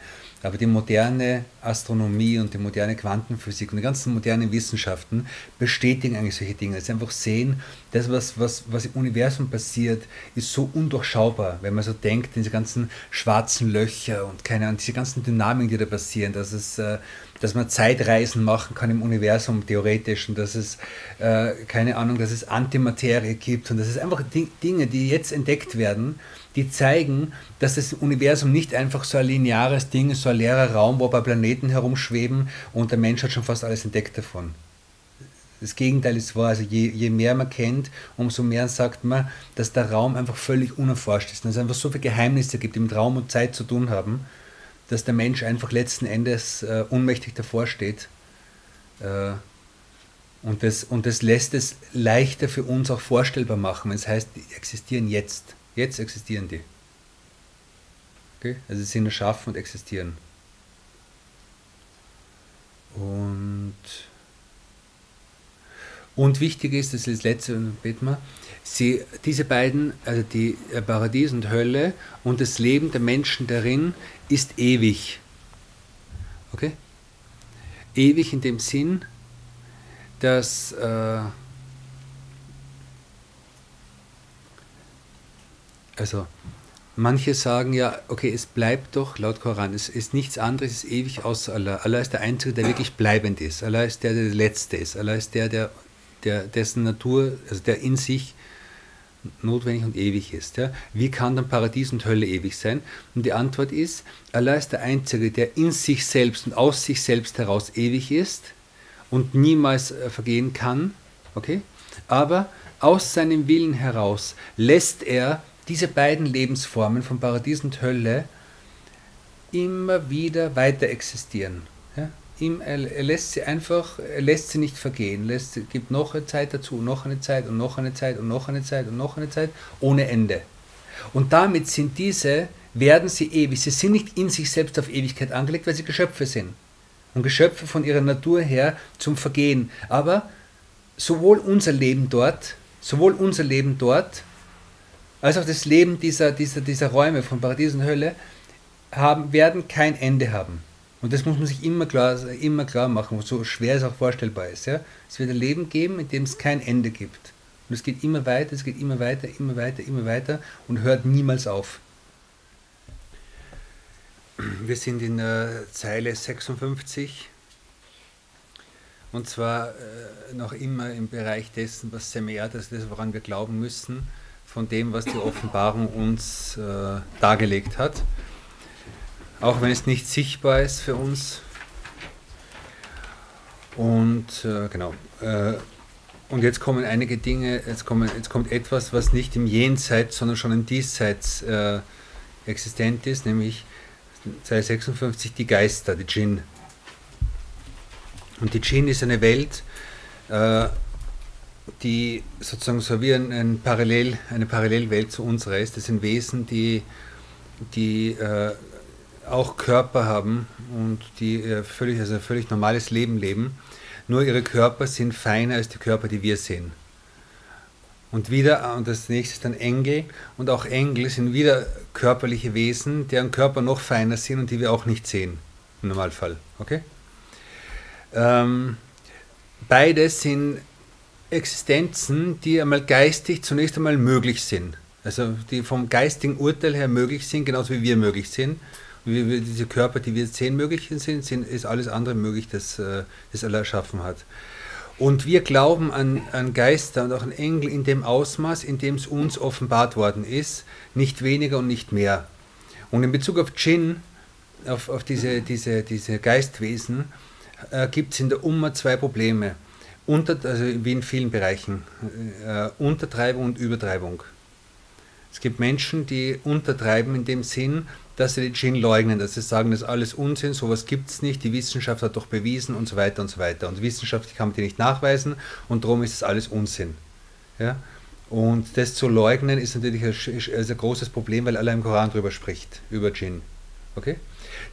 Aber die moderne Astronomie und die moderne Quantenphysik und die ganzen modernen Wissenschaften bestätigen eigentlich solche Dinge. Sie einfach sehen, das, was, was, was im Universum passiert, ist so undurchschaubar, wenn man so denkt, diese ganzen schwarzen Löcher und keine Ahnung, diese ganzen Dynamiken, die da passieren, dass es äh, dass man Zeitreisen machen kann im Universum theoretisch und dass es, äh, keine Ahnung, dass es Antimaterie gibt und dass es einfach Dinge, die jetzt entdeckt werden, die zeigen, dass das Universum nicht einfach so ein lineares Ding ist, so ein leerer Raum, wo ein paar Planeten herumschweben und der Mensch hat schon fast alles entdeckt davon. Das Gegenteil ist wahr. Also je, je mehr man kennt, umso mehr sagt man, dass der Raum einfach völlig unerforscht ist. Und es einfach so viele Geheimnisse gibt, die mit Raum und Zeit zu tun haben dass der Mensch einfach letzten Endes äh, ohnmächtig davor steht. Äh, und, das, und das lässt es leichter für uns auch vorstellbar machen, wenn es heißt, die existieren jetzt. Jetzt existieren die. Okay? Also sie sind erschaffen und existieren. Und, und wichtig ist, das ist das letzte, beten wir, sie, diese beiden, also die äh, Paradies und Hölle und das Leben der Menschen darin, ist ewig. Okay? Ewig in dem Sinn, dass äh, also manche sagen ja, okay, es bleibt doch laut Koran, es ist nichts anderes, es ist ewig außer Allah. Allah ist der Einzige, der wirklich bleibend ist. Allah ist der, der der Letzte ist. Allah ist der, der, der dessen Natur, also der in sich notwendig und ewig ist. Ja? Wie kann dann Paradies und Hölle ewig sein? Und die Antwort ist, Allah ist der Einzige, der in sich selbst und aus sich selbst heraus ewig ist und niemals äh, vergehen kann. Okay? Aber aus seinem Willen heraus lässt er diese beiden Lebensformen von Paradies und Hölle immer wieder weiter existieren ihm, er, lässt sie einfach, er lässt sie nicht vergehen, lässt, gibt noch eine Zeit dazu, noch eine Zeit und noch eine Zeit und noch eine Zeit und noch eine Zeit, ohne Ende. Und damit sind diese, werden sie ewig. Sie sind nicht in sich selbst auf Ewigkeit angelegt, weil sie Geschöpfe sind. Und Geschöpfe von ihrer Natur her zum Vergehen. Aber sowohl unser Leben dort, sowohl unser Leben dort, als auch das Leben dieser, dieser, dieser Räume von Paradies und Hölle haben, werden kein Ende haben. Und das muss man sich immer klar, immer klar machen, so schwer es auch vorstellbar ist. Ja? Es wird ein Leben geben, in dem es kein Ende gibt. Und es geht immer weiter, es geht immer weiter, immer weiter, immer weiter und hört niemals auf. Wir sind in der Zeile 56 und zwar äh, noch immer im Bereich dessen, was Semer, das ist das, woran wir glauben müssen, von dem, was die Offenbarung uns äh, dargelegt hat auch wenn es nicht sichtbar ist für uns. Und äh, genau. Äh, und jetzt kommen einige Dinge, jetzt, kommen, jetzt kommt etwas, was nicht im Jenseits, sondern schon im Diesseits äh, existent ist, nämlich Zeile 56 die Geister, die Djinn. Und die Djinn ist eine Welt, äh, die sozusagen so wie ein, ein, Parallel, eine Parallelwelt zu unserer ist. Das sind Wesen, die, die äh, auch Körper haben und die äh, völlig, also ein völlig normales Leben leben. Nur ihre Körper sind feiner als die Körper, die wir sehen. Und wieder, und das nächste ist dann Engel. Und auch Engel sind wieder körperliche Wesen, deren Körper noch feiner sind und die wir auch nicht sehen. Im Normalfall. Okay? Ähm, beides sind Existenzen, die einmal geistig zunächst einmal möglich sind. Also die vom geistigen Urteil her möglich sind, genauso wie wir möglich sind wie, wie diese Körper, die wir sehen, möglich sind, sind, ist alles andere möglich, das, äh, das Allah erschaffen hat. Und wir glauben an, an Geister und auch an Engel in dem Ausmaß, in dem es uns offenbart worden ist, nicht weniger und nicht mehr. Und in Bezug auf Djinn, auf, auf diese, diese, diese Geistwesen, äh, gibt es in der Umma zwei Probleme. Unter, also wie in vielen Bereichen. Äh, Untertreibung und Übertreibung. Es gibt Menschen, die untertreiben in dem Sinn, dass sie die Djinn leugnen, dass sie sagen, das ist alles Unsinn, sowas gibt es nicht, die Wissenschaft hat doch bewiesen und so weiter und so weiter. Und wissenschaftlich kann man die nicht nachweisen und darum ist es alles Unsinn. Ja? Und das zu leugnen ist natürlich ein, ist ein großes Problem, weil Allah im Koran darüber spricht, über Djinn. Okay?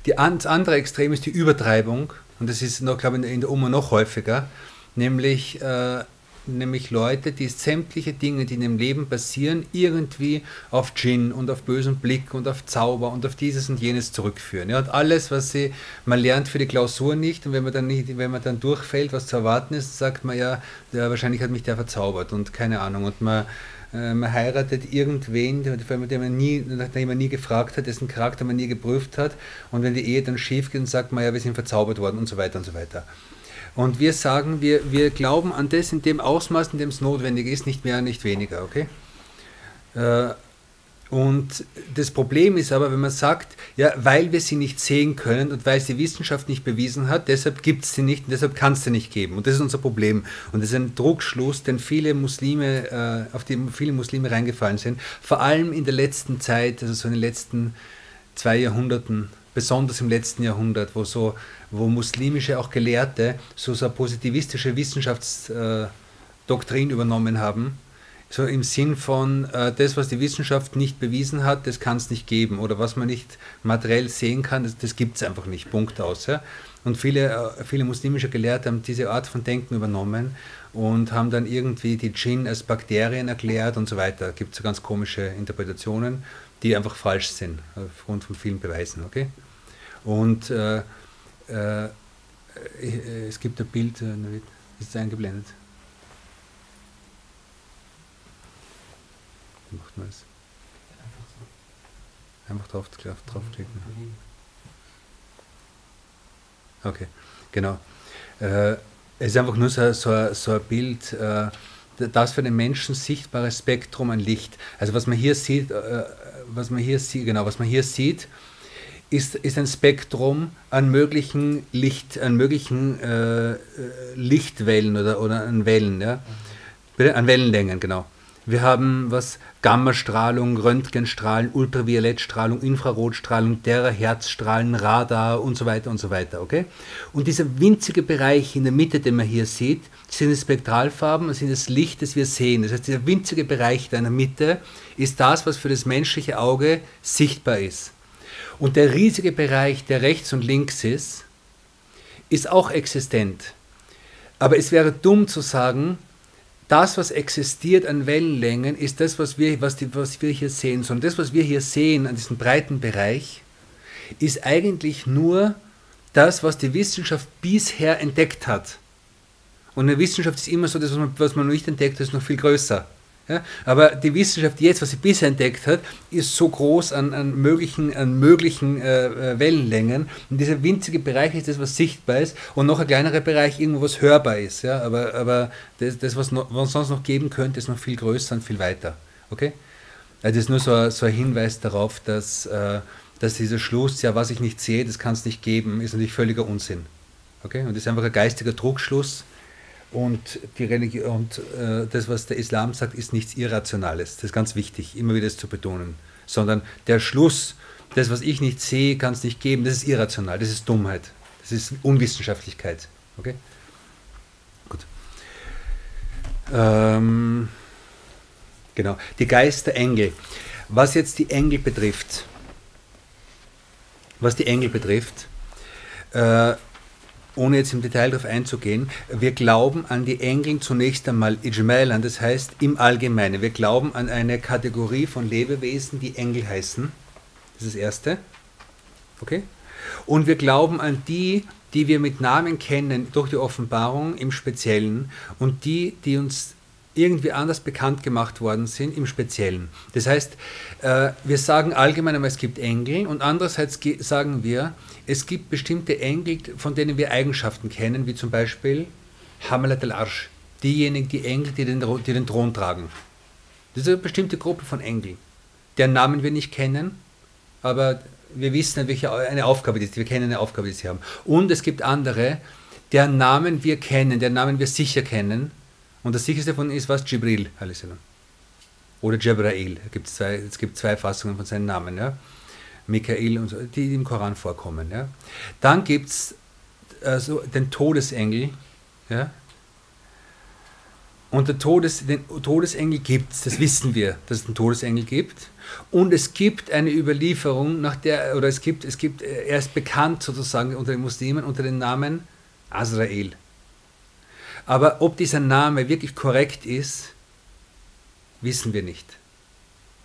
Die, das andere Extrem ist die Übertreibung, und das ist noch, glaube ich, in der Umma noch häufiger, nämlich, äh, nämlich Leute, die sämtliche Dinge, die in dem Leben passieren, irgendwie auf Djinn und auf bösen Blick und auf Zauber und auf dieses und jenes zurückführen. Ja, und alles, was sie, man lernt für die Klausur nicht und wenn man dann nicht, wenn man dann durchfällt, was zu erwarten ist, sagt man ja, der, wahrscheinlich hat mich der verzaubert und keine Ahnung und man äh, man heiratet irgendwen, den man nie, nachdem man nie gefragt hat, dessen Charakter man nie geprüft hat. Und wenn die Ehe dann schief geht, dann sagt man ja, wir sind verzaubert worden und so weiter und so weiter. Und wir sagen, wir, wir glauben an das in dem Ausmaß, in dem es notwendig ist, nicht mehr, nicht weniger, okay? Äh, und das Problem ist aber, wenn man sagt, ja, weil wir sie nicht sehen können und weil es die Wissenschaft nicht bewiesen hat, deshalb gibt es sie nicht und deshalb kann es sie nicht geben. Und das ist unser Problem. Und das ist ein Druckschluss, den viele Muslime, äh, auf den viele Muslime reingefallen sind. Vor allem in der letzten Zeit, also so in den letzten zwei Jahrhunderten, besonders im letzten Jahrhundert, wo so, wo muslimische auch Gelehrte so, so eine positivistische Wissenschaftsdoktrin äh, übernommen haben so im Sinn von, äh, das, was die Wissenschaft nicht bewiesen hat, das kann es nicht geben. Oder was man nicht materiell sehen kann, das, das gibt es einfach nicht. Punkt aus. Ja? Und viele, äh, viele muslimische Gelehrte haben diese Art von Denken übernommen und haben dann irgendwie die Djinn als Bakterien erklärt und so weiter. Es gibt so ganz komische Interpretationen, die einfach falsch sind, aufgrund von vielen Beweisen. Okay? Und äh, äh, es gibt ein Bild, äh, ist es eingeblendet? macht man es? Einfach drauf, draufklicken. Okay, genau. Äh, es ist einfach nur so, so, so ein Bild, äh, das für den Menschen sichtbare Spektrum an Licht. Also was man hier sieht, äh, was man hier sieht, genau, was man hier sieht, ist, ist ein Spektrum an möglichen Licht, an möglichen äh, Lichtwellen oder, oder an Wellen, ja? An Wellenlängen, genau. Wir haben was Gammastrahlung, Röntgenstrahlen, Ultraviolettstrahlung, Infrarotstrahlung, Terahertzstrahlen, Radar und so weiter und so weiter. Okay? Und dieser winzige Bereich in der Mitte, den man hier sieht, sind die Spektralfarben, sind das Licht, das wir sehen. Das heißt, dieser winzige Bereich da in der Mitte ist das, was für das menschliche Auge sichtbar ist. Und der riesige Bereich, der rechts und links ist, ist auch existent. Aber es wäre dumm zu sagen, das, was existiert an Wellenlängen, ist das, was wir, was, die, was wir hier sehen. Sondern das, was wir hier sehen an diesem breiten Bereich, ist eigentlich nur das, was die Wissenschaft bisher entdeckt hat. Und in der Wissenschaft ist immer so, dass was man, man nicht entdeckt hat, ist noch viel größer. Ja? Aber die Wissenschaft jetzt, was sie bisher entdeckt hat, ist so groß an, an möglichen, an möglichen äh, äh, Wellenlängen. Und dieser winzige Bereich ist das, was sichtbar ist. Und noch ein kleinerer Bereich, irgendwo was hörbar ist. Ja? Aber, aber das, das was, was sonst noch geben könnte, ist noch viel größer und viel weiter. Okay? Also das ist nur so, so ein Hinweis darauf, dass, äh, dass dieser Schluss, ja, was ich nicht sehe, das kann es nicht geben, ist natürlich völliger Unsinn. Okay? Und das ist einfach ein geistiger Trugschluss und, die Religion, und äh, das, was der Islam sagt, ist nichts Irrationales. Das ist ganz wichtig, immer wieder das zu betonen. Sondern der Schluss, das, was ich nicht sehe, kann es nicht geben, das ist irrational, das ist Dummheit, das ist Unwissenschaftlichkeit. Okay? Gut. Ähm, genau. Die Geisterengel. Was jetzt die Engel betrifft, was die Engel betrifft, äh, ohne jetzt im Detail darauf einzugehen, wir glauben an die Engel zunächst einmal Ijmalan, das heißt im Allgemeinen. Wir glauben an eine Kategorie von Lebewesen, die Engel heißen. Das ist das Erste. Okay? Und wir glauben an die, die wir mit Namen kennen durch die Offenbarung im Speziellen und die, die uns irgendwie anders bekannt gemacht worden sind im Speziellen. Das heißt, äh, wir sagen allgemein einmal, es gibt Engel und andererseits sagen wir, es gibt bestimmte Engel, von denen wir Eigenschaften kennen, wie zum Beispiel Hamalat al-Arsh, diejenigen, die Engel, die den, die den Thron tragen. Das ist eine bestimmte Gruppe von Engeln, deren Namen wir nicht kennen, aber wir wissen, welche eine Aufgabe die ist. Wir kennen eine Aufgabe, die sie haben. Und es gibt andere, deren Namen wir kennen, deren Namen wir sicher kennen, und das sicherste von ist was? Jibril, oder Jabrail. Es gibt zwei, es gibt zwei Fassungen von seinen Namen. Ja? Michael und so, die im Koran vorkommen. Ja? Dann gibt es also den Todesengel. Ja? Und der Todes, den Todesengel gibt es, das wissen wir, dass es einen Todesengel gibt. Und es gibt eine Überlieferung, nach der, oder es gibt, es gibt, er ist bekannt sozusagen unter den Muslimen unter dem Namen Azrael. Aber ob dieser Name wirklich korrekt ist, wissen wir nicht.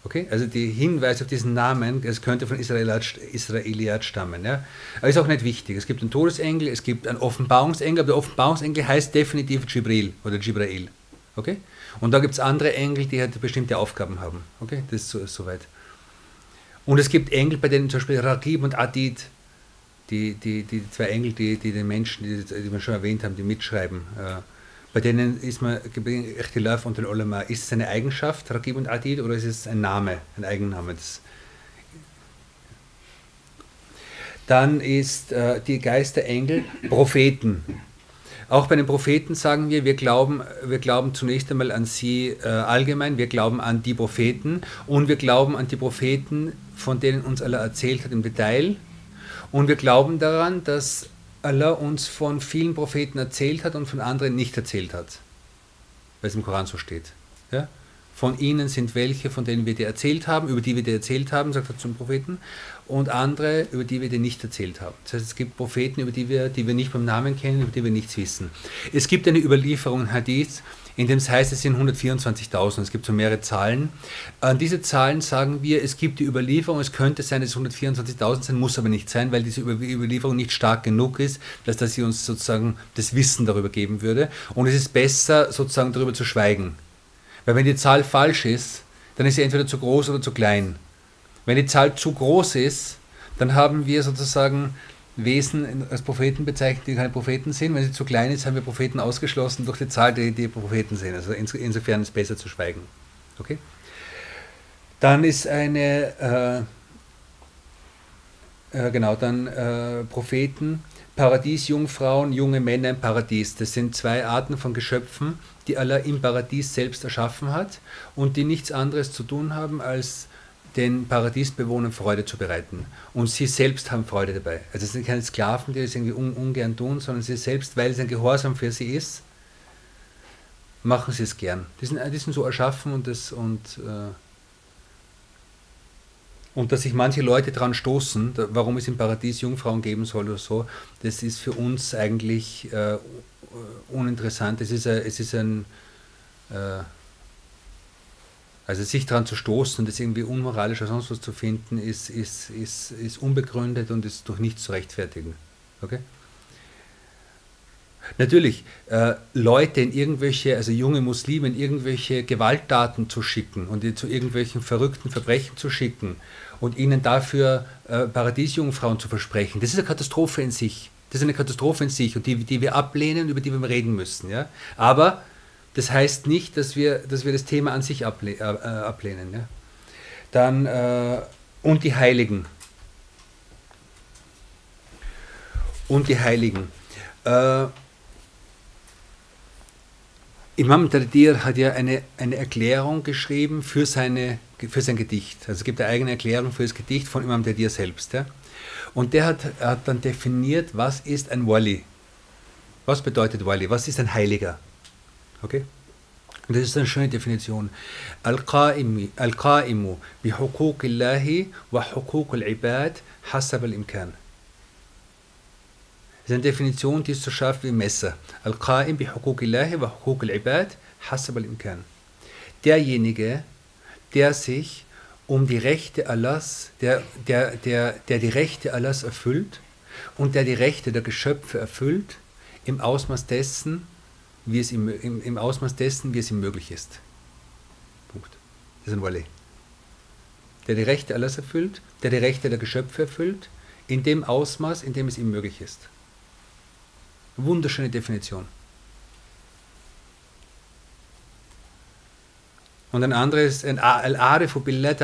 Okay? Also die Hinweise auf diesen Namen, es könnte von Israeliat, stammen. Ja? Aber ist auch nicht wichtig. Es gibt einen Todesengel, es gibt einen Offenbarungsengel, aber der Offenbarungsengel heißt definitiv Jibril oder Jibrail. Okay? Und da gibt es andere Engel, die halt bestimmte Aufgaben haben. Okay? Das ist so, soweit. Und es gibt Engel, bei denen zum Beispiel Raqib und Adid, die, die, die zwei Engel, die, die den Menschen, die, die wir schon erwähnt haben, die mitschreiben, äh, bei denen ist man Ichtilaf und den Ulama. Ist es eine Eigenschaft, Raqib und Adid, oder ist es ein Name, ein Eigenname? Das dann ist äh, die Geisterengel Propheten. Auch bei den Propheten sagen wir, wir glauben, wir glauben zunächst einmal an sie äh, allgemein, wir glauben an die Propheten und wir glauben an die Propheten, von denen uns Allah erzählt hat im Detail. Und wir glauben daran, dass Allah uns von vielen Propheten erzählt hat und von anderen nicht erzählt hat, weil es im Koran so steht. Ja? Von ihnen sind welche, von denen wir dir erzählt haben, über die wir dir erzählt haben, sagt er zum Propheten, und andere, über die wir dir nicht erzählt haben. Das heißt, es gibt Propheten, über die wir, die wir nicht beim Namen kennen, über die wir nichts wissen. Es gibt eine Überlieferung Hadith, in dem es heißt, es sind 124.000. Es gibt so mehrere Zahlen. An diese Zahlen sagen wir, es gibt die Überlieferung, es könnte sein, dass es 124.000 sein, muss aber nicht sein, weil diese Überlieferung nicht stark genug ist, dass, dass sie uns sozusagen das Wissen darüber geben würde. Und es ist besser, sozusagen darüber zu schweigen. Weil wenn die Zahl falsch ist, dann ist sie entweder zu groß oder zu klein. Wenn die Zahl zu groß ist, dann haben wir sozusagen Wesen als Propheten bezeichnet, die keine Propheten sind. Wenn sie zu klein ist, haben wir Propheten ausgeschlossen durch die Zahl, die, die Propheten sind. Also insofern ist es besser zu schweigen. Okay? Dann ist eine, äh, äh, genau, dann äh, Propheten, Paradiesjungfrauen, junge Männer im Paradies. Das sind zwei Arten von Geschöpfen, die Allah im Paradies selbst erschaffen hat und die nichts anderes zu tun haben, als den Paradiesbewohnern Freude zu bereiten. Und sie selbst haben Freude dabei. Also es sind keine Sklaven, die das irgendwie un ungern tun, sondern sie selbst, weil es ein Gehorsam für sie ist, machen sie es gern. Die sind, die sind so erschaffen und das und äh, und dass sich manche Leute daran stoßen, warum es im Paradies Jungfrauen geben soll oder so, das ist für uns eigentlich äh, uninteressant. Es ist, ein, es ist ein äh, also sich daran zu stoßen und das irgendwie unmoralisch oder sonst was zu finden, ist, ist, ist, ist unbegründet und ist durch nichts zu rechtfertigen. Okay? Natürlich, äh, Leute in irgendwelche, also junge Muslime in irgendwelche Gewalttaten zu schicken und zu irgendwelchen verrückten Verbrechen zu schicken und ihnen dafür äh, Paradiesjungfrauen zu versprechen, das ist eine Katastrophe in sich. Das ist eine Katastrophe in sich und die, die wir ablehnen, über die wir reden müssen. Ja? Aber das heißt nicht, dass wir, dass wir das Thema an sich able äh, ablehnen. Ja? Dann, äh, und die Heiligen. Und die Heiligen. Äh, Imam Dardir hat ja eine, eine Erklärung geschrieben für, seine, für sein Gedicht. Also es gibt eine eigene Erklärung für das Gedicht von Imam Dardir selbst. Ja? Und der hat, hat dann definiert, was ist ein Wali? Was bedeutet Wali? Was ist ein Heiliger? Okay? Das ist eine schöne Definition. Al-Qa'imu bi Hukukillahi wa Hukuk al-Ibad hasab al-Imkan. Das ist eine Definition, die ist so scharf wie Messer. Al-Qa'im bi Hukukillahi wa Hukuk al-Ibad hasab al-Imkan. Derjenige, der sich um die Rechte Allahs, der, der, der, der die Rechte Allahs erfüllt und der die Rechte der Geschöpfe erfüllt, im Ausmaß dessen, wie es im, im, im Ausmaß dessen, wie es ihm möglich ist. Punkt. Das ist ein Wali. Der die Rechte alles erfüllt, der die Rechte der Geschöpfe erfüllt, in dem Ausmaß, in dem es ihm möglich ist. Wunderschöne Definition. Und ein anderes, Al-Arifu billahi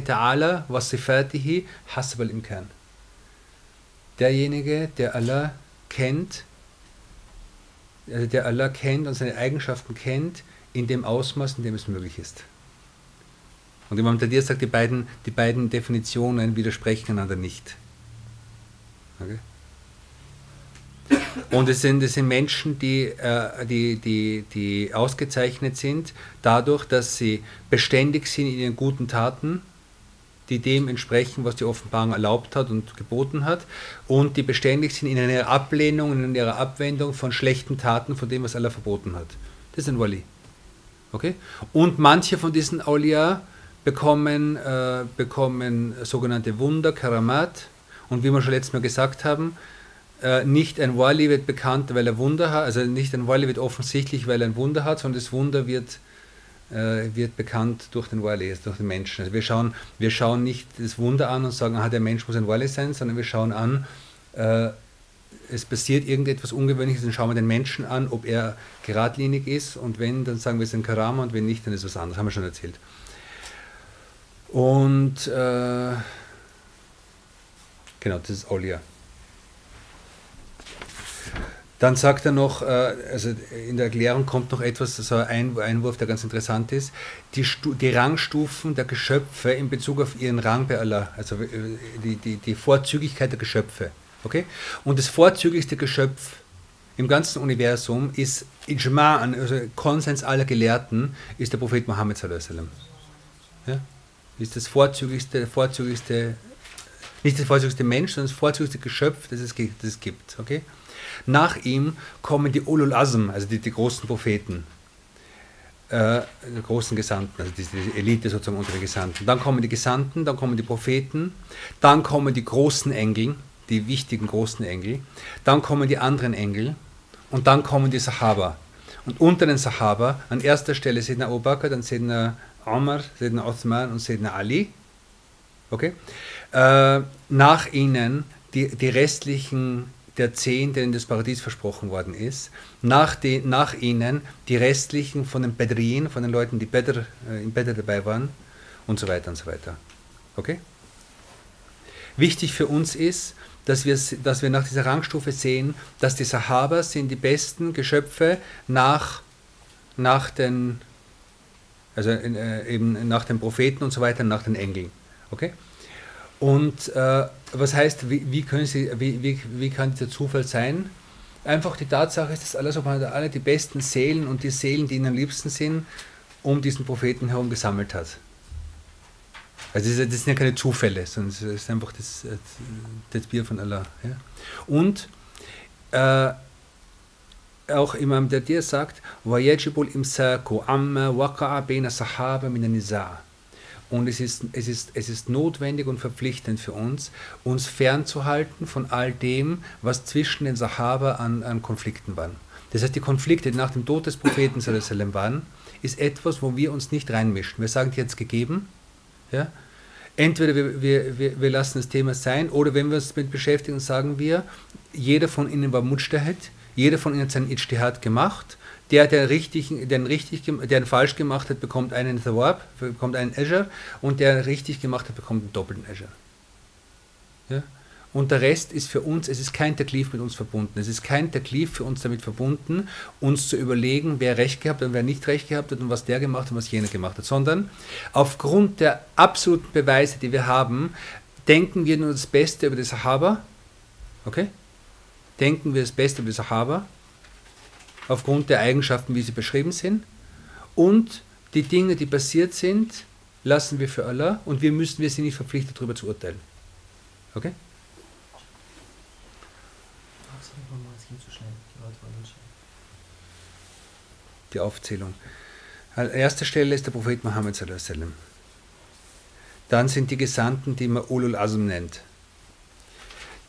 ta'ala wa sifatihi hasab al-imkan. Derjenige, der Allah kennt also der Allah kennt und seine Eigenschaften kennt, in dem Ausmaß, in dem es möglich ist. Und Imam Tadir sagt, die beiden, die beiden Definitionen widersprechen einander nicht. Okay? Und es sind, es sind Menschen, die, äh, die, die, die ausgezeichnet sind dadurch, dass sie beständig sind in ihren guten Taten die dem entsprechen, was die Offenbarung erlaubt hat und geboten hat, und die beständig sind in ihrer Ablehnung, in ihrer Abwendung von schlechten Taten, von dem, was Allah verboten hat. Das ist ein Wali. Okay? Und manche von diesen Aulia bekommen, äh, bekommen sogenannte Wunder, Karamat, und wie wir schon letztes Mal gesagt haben, äh, nicht ein Wali wird bekannt, weil er Wunder hat, also nicht ein Wali wird offensichtlich, weil er ein Wunder hat, sondern das Wunder wird, äh, wird bekannt durch den also durch den Menschen. Also wir schauen, wir schauen nicht das Wunder an und sagen, aha, der Mensch muss ein Wali sein, sondern wir schauen an, äh, es passiert irgendetwas Ungewöhnliches, dann schauen wir den Menschen an, ob er geradlinig ist und wenn, dann sagen wir es ist ein Karama und wenn nicht, dann ist was anderes, haben wir schon erzählt. Und äh, genau, das ist Olia. Dann sagt er noch, äh, also in der Erklärung kommt noch etwas, so ein Einwurf, der ganz interessant ist, die, die, Rangstufen der Geschöpfe in Bezug auf ihren Rang bei Allah, also äh, die, die, die Vorzüglichkeit der Geschöpfe. Okay? Und das vorzüglichste Geschöpf im ganzen Universum ist Ijma, also Konsens aller Gelehrten, ist der Prophet Muhammad. Ja? Ist das vorzüglichste, vorzüglichste, nicht das vorzüglichste Mensch, sondern das vorzüglichste Geschöpf, das es, das es gibt. Okay? Nach ihm kommen die Ulul Azm, also die, die großen Propheten, äh, die großen Gesandten, also die, die, Elite sozusagen unter den Gesandten. Dann kommen die Gesandten, dann kommen die Propheten, dann kommen die großen Engel, die wichtigen großen Engel, dann kommen die anderen Engel und dann kommen die Sahaba. Und unter den Sahaba, an erster Stelle Sedna Abu Bakr, dann Sedna Omar, Sedna Uthman und Sedna Ali. Okay? Äh, nach ihnen die, die restlichen der zehn, denen das Paradies versprochen worden ist. Nach, die, nach ihnen die restlichen von den Bedrien, von den Leuten, die Bedr, äh, in Bedr dabei waren und so weiter und so weiter. Okay? Wichtig für uns ist, dass wir, dass wir nach dieser Rangstufe sehen, dass die Sahaba sind die besten Geschöpfe nach, nach den also äh, eben nach den Propheten und so weiter, nach den Engeln. Okay? Und äh, was heißt, wie, wie, können Sie, wie, wie, wie kann dieser Zufall sein? Einfach die Tatsache ist, dass Allah alle die besten Seelen und die Seelen, die ihnen am liebsten sind, um diesen Propheten herum gesammelt hat. Also das, das sind ja keine Zufälle, sondern es ist einfach das, das Bier von Allah. Ja? Und äh, auch Imam Dadir sagt, وَيَجِبُ الْإِمْسَاكُ عَمَّا وَقَعَ بَيْنَ صَحَابَ مِنَ النِّزَاعِ und es ist, es, ist, es ist notwendig und verpflichtend für uns, uns fernzuhalten von all dem, was zwischen den Sahaba an, an Konflikten waren. Das heißt, die Konflikte, die nach dem Tod des Propheten waren, ist etwas, wo wir uns nicht reinmischen. Wir sagen, jetzt gegeben. Ja? Entweder wir, wir, wir, wir lassen das Thema sein, oder wenn wir uns damit beschäftigen, sagen wir, jeder von ihnen war Mujtahid, jeder von ihnen hat seinen Ijtihad gemacht der, der richtig, der richtig, der falsch gemacht hat, bekommt einen Thawab, bekommt einen Azure und der richtig gemacht hat, bekommt einen doppelten Azure. Ja? Und der Rest ist für uns, es ist kein Taklif mit uns verbunden. Es ist kein Taklif für uns damit verbunden, uns zu überlegen, wer Recht gehabt hat und wer nicht Recht gehabt hat und was der gemacht hat und was jener gemacht hat, sondern aufgrund der absoluten Beweise, die wir haben, denken wir nur das Beste über die Sahaba. Okay? Denken wir das Beste über die Sahaba aufgrund der Eigenschaften, wie sie beschrieben sind. Und die Dinge, die passiert sind, lassen wir für Allah und wir müssen, wir sind nicht verpflichtet, darüber zu urteilen. Okay? Die Aufzählung. An erster Stelle ist der Prophet Muhammad. Dann sind die Gesandten, die man Ulul Azm nennt.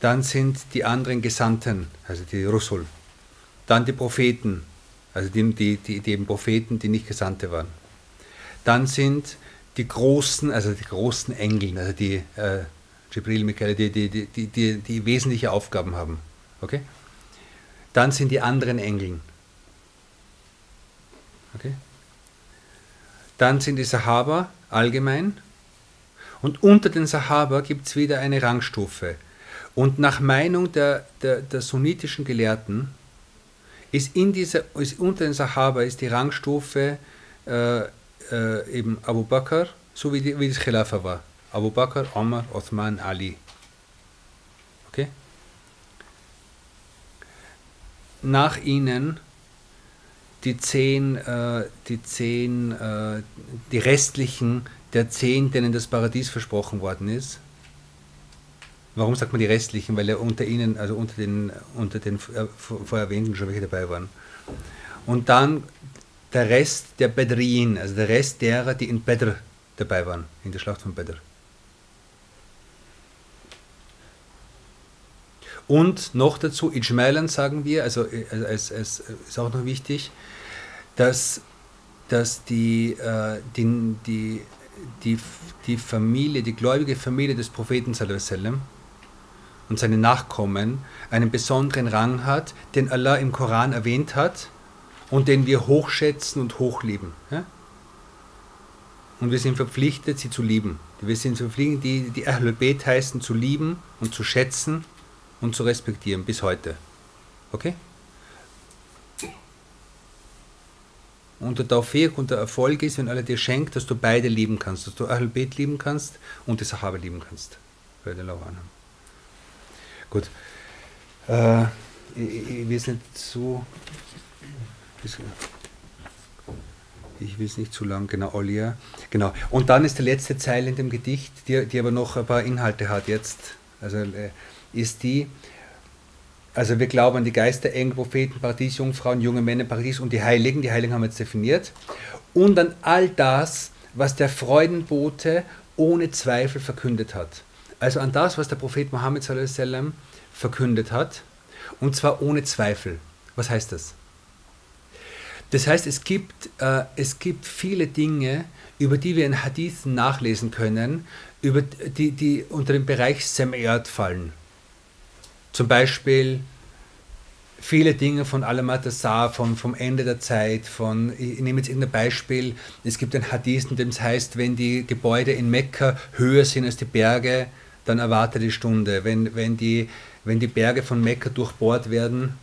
Dann sind die anderen Gesandten, also die Rusul. Dann die Propheten, also die, die, die, die eben Propheten, die nicht Gesandte waren. Dann sind die großen, also die großen Engel, also die äh, Jibril, Michael, die, die, die, die, die, die wesentliche Aufgaben haben. Okay? Dann sind die anderen Engel. Okay? Dann sind die Sahaba allgemein. Und unter den Sahaba gibt es wieder eine Rangstufe. Und nach Meinung der, der, der sunnitischen Gelehrten ist in dieser, ist unter den Sahaba ist die Rangstufe äh, äh, eben Abu Bakr, so wie, die, wie das Khilafa war. Abu Bakr, Omar, Othman, Ali. Okay? Nach ihnen die zehn, äh, die, zehn äh, die restlichen, der zehn, denen das Paradies versprochen worden ist. Warum sagt man die restlichen? Weil ja unter ihnen, also unter den, unter den äh, vorher erwähnten schon welche dabei waren. Und dann der Rest der Bedrien, also der Rest derer, die in Bedr dabei waren, in der Schlacht von Bedr. Und noch dazu, Ijmalan sagen wir, also äh, es, es ist auch noch wichtig, dass, dass die, äh, die, die, die, die Familie, die gläubige Familie des Propheten sallam, und seine Nachkommen einen besonderen Rang hat, den Allah im Koran erwähnt hat und den wir hochschätzen und hochlieben. Ja? Und wir sind verpflichtet, sie zu lieben. Wir sind verpflichtet, die, die Ahlul Bayt heißen, zu lieben und zu schätzen und zu respektieren bis heute. Okay? Und der Tawfiq und der Erfolg ist, wenn Allah dir schenkt, dass du beide lieben kannst, dass du Ahl Bet lieben kannst und die Sahaba lieben kannst. Gut. Äh, ich, ich will es nicht zu. Ich will es nicht zu lang, genau, Olia. Genau. Und dann ist die letzte Zeile in dem Gedicht, die, die aber noch ein paar Inhalte hat jetzt. Also äh, ist die, also wir glauben an die Geister, Engel, Propheten, Paradies, Jungfrauen, junge Männer, Paradies und die Heiligen. Die Heiligen haben wir jetzt definiert. Und an all das, was der Freudenbote ohne Zweifel verkündet hat. Also an das, was der Prophet Mohammed sallam, verkündet hat. Und zwar ohne Zweifel. Was heißt das? Das heißt, es gibt, äh, es gibt viele Dinge, über die wir in Hadithen nachlesen können, über die, die unter den Bereich Sem'iyat fallen. Zum Beispiel viele Dinge von Al-Matasar, vom, vom Ende der Zeit, von, ich nehme jetzt irgendein Beispiel, es gibt ein Hadith, in dem es heißt, wenn die Gebäude in Mekka höher sind als die Berge, dann erwarte die Stunde. Wenn, wenn, die, wenn die Berge von Mekka durchbohrt werden,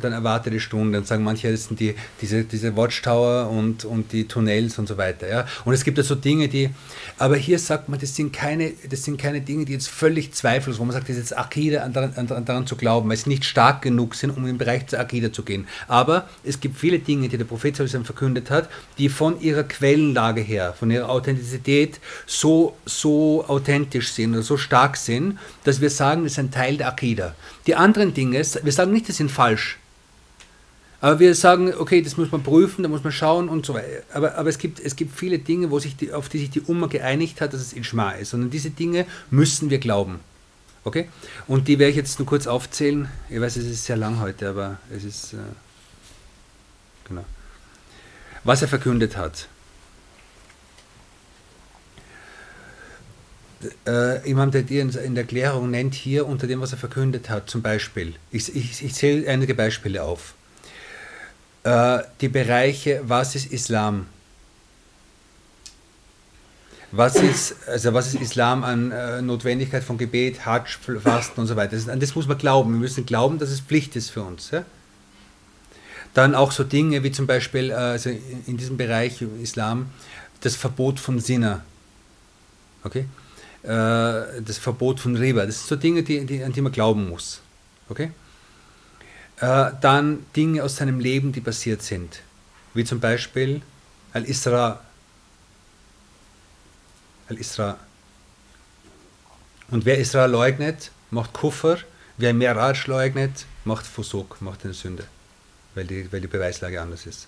dann erwarte die Stunde und sagen manche, das sind die, diese, diese Watchtower und, und die Tunnels und so weiter. Ja? Und es gibt ja so Dinge, die, aber hier sagt man, das sind keine, das sind keine Dinge, die jetzt völlig zweifellos, wo man sagt, das ist jetzt Akida, daran, daran zu glauben, weil sie nicht stark genug sind, um im Bereich der Akida zu gehen. Aber es gibt viele Dinge, die der Prophet verkündet hat, die von ihrer Quellenlage her, von ihrer Authentizität so, so authentisch sind oder so stark sind, dass wir sagen, das ist ein Teil der Akida. Die anderen Dinge, wir sagen nicht, das sind falsch. Aber wir sagen, okay, das muss man prüfen, da muss man schauen und so weiter. Aber, aber es, gibt, es gibt viele Dinge, wo sich die, auf die sich die Umma geeinigt hat, dass es Ijma ist. Und diese Dinge müssen wir glauben. Okay? Und die werde ich jetzt nur kurz aufzählen. Ich weiß, es ist sehr lang heute, aber es ist. Äh, genau. Was er verkündet hat. Äh, Imam Tadir in der Erklärung nennt hier unter dem, was er verkündet hat, zum Beispiel, ich, ich, ich zähle einige Beispiele auf äh, die Bereiche, was ist Islam? Was ist, also was ist Islam an äh, Notwendigkeit von Gebet, Hajj, Fasten und so weiter? Das, an das muss man glauben. Wir müssen glauben, dass es Pflicht ist für uns. Ja? Dann auch so Dinge wie zum Beispiel äh, also in diesem Bereich Islam das Verbot von Sinner. Okay? Äh, das Verbot von Riba. Das sind so Dinge, die, die, an die man glauben muss. Okay? Äh, dann Dinge aus seinem Leben, die passiert sind, wie zum Beispiel Al-Isra. Al-Isra. Und wer Isra leugnet, macht Kuffer. Wer Miraj leugnet, macht Fusuk, macht eine Sünde, weil die, weil die Beweislage anders ist.